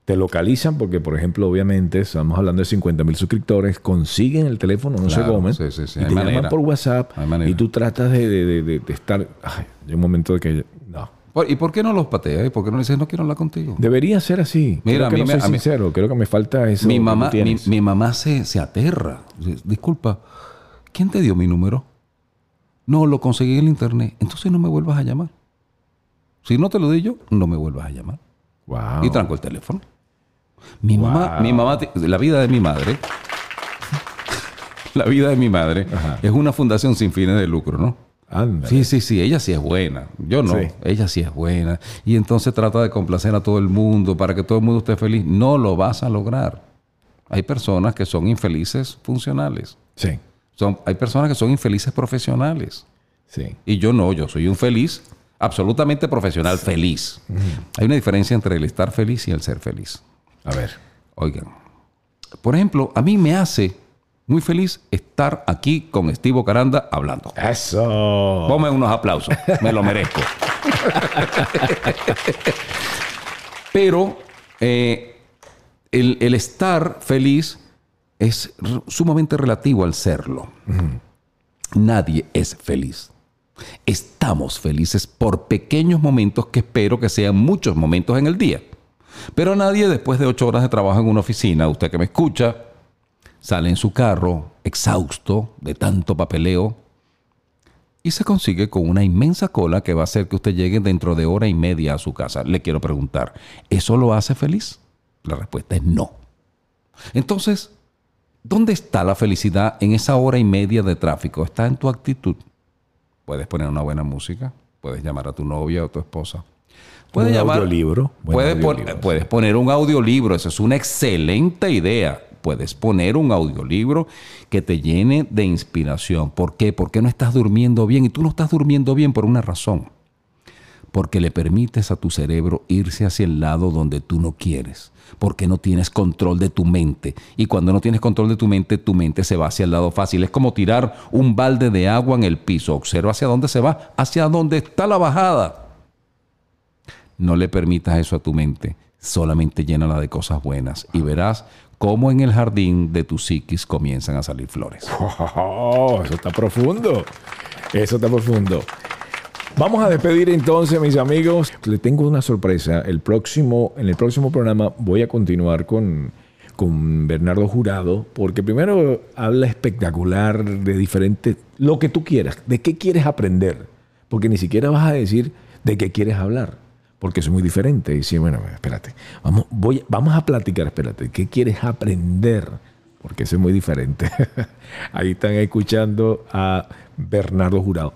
Te localizan porque, por ejemplo, obviamente, estamos hablando de 50 mil suscriptores, consiguen el teléfono, no se Claro, comen, sí, sí, sí, y hay te llaman por WhatsApp y tú tratas de, de- de- estar... Ay, hay un momento de que... No. ¿Y por qué no los pateas? ¿Y por qué no le dices no quiero hablar contigo? Debería ser así. Mira, Creo a mí no me- soy a mí- sincero. Creo que me falta eso. mi mamá, mi, mi mamá se, se aterra. Disculpa, ¿quién te dio mi número? No, lo conseguí en internet. Entonces no me vuelvas a llamar. Si no te lo di yo, no me vuelvas a llamar. Wow. Y tranco el teléfono. Mi Wow. mamá, mi mamá, la vida de mi madre, la vida de mi madre Ajá. es una fundación sin fines de lucro, ¿no? Sí, sí, sí, ella sí es buena. Yo no, Sí. ella sí es buena. Y entonces trata de complacer a todo el mundo para que todo el mundo esté feliz. No lo vas a lograr. Hay personas que son infelices funcionales. Sí, Son, hay personas que son infelices profesionales. sí. Y yo no, yo soy un feliz, absolutamente profesional, feliz. Hay una diferencia entre el estar feliz y el ser feliz. A ver. Oigan, por ejemplo, a mí me hace muy feliz estar aquí con Estivo Caranda hablando. Eso. Ponme unos aplausos, me lo merezco. [laughs] Pero eh, el, el estar feliz es sumamente relativo al serlo. Nadie es feliz. Estamos felices por pequeños momentos que espero que sean muchos momentos en el día. Pero nadie después de ocho horas de trabajo en una oficina, usted que me escucha, sale en su carro exhausto de tanto papeleo y se consigue con una inmensa cola que va a hacer que usted llegue dentro de hora y media a su casa. Le quiero preguntar, ¿eso lo hace feliz? La respuesta es no. Entonces, ¿dónde está la felicidad en esa hora y media de tráfico? Está en tu actitud. Puedes poner una buena música, puedes llamar a tu novia o tu esposa. Puedes Un llamar, audiolibro, Puedes, audiolibro, pon- sí. puedes poner un audiolibro, esa es una excelente idea. Puedes poner un audiolibro que te llene de inspiración. ¿Por qué? Porque no estás durmiendo bien y tú no estás durmiendo bien por una razón. Porque le permites a tu cerebro irse hacia el lado donde tú no quieres. Porque no tienes control de tu mente. Y cuando no tienes control de tu mente, tu mente se va hacia el lado fácil. Es como tirar un balde de agua en el piso. Observa hacia dónde se va. Hacia dónde está la bajada. No le permitas eso a tu mente. Solamente llénala de cosas buenas. Y verás cómo en el jardín de tu psiquis comienzan a salir flores. [laughs] Oh, eso está profundo. Eso está profundo. Vamos a despedir entonces, mis amigos. Le tengo una sorpresa. El próximo, en el próximo programa voy a continuar con, con Bernardo Jurado, porque primero habla espectacular de diferentes, lo que tú quieras, de qué quieres aprender, porque ni siquiera vas a decir de qué quieres hablar, porque es muy diferente. Y sí, bueno, espérate, vamos, voy, vamos a platicar, espérate, ¿qué quieres aprender? Porque es muy diferente. [laughs] Ahí están escuchando a Bernardo Jurado.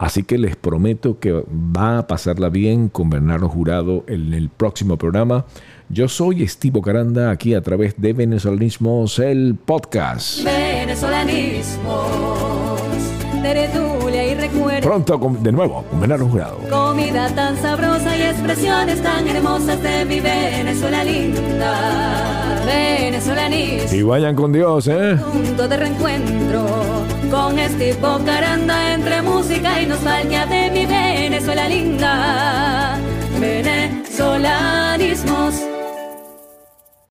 Así que les prometo que va a pasarla bien con Bernardo Jurado en el próximo programa. Yo soy Estivo Caranda, aquí a través de Venezolanismos, el podcast. Venezolanismos, tertulia y recuerdo. Pronto con- de nuevo con Bernardo Jurado. Comida tan sabrosa y expresiones tan hermosas de mi Venezuela linda. Venezolanismo. Y vayan con Dios, ¿eh? punto de reencuentro con este bocaranda entre música y nos nostalgia de mi Venezuela linda. Venezolanismos.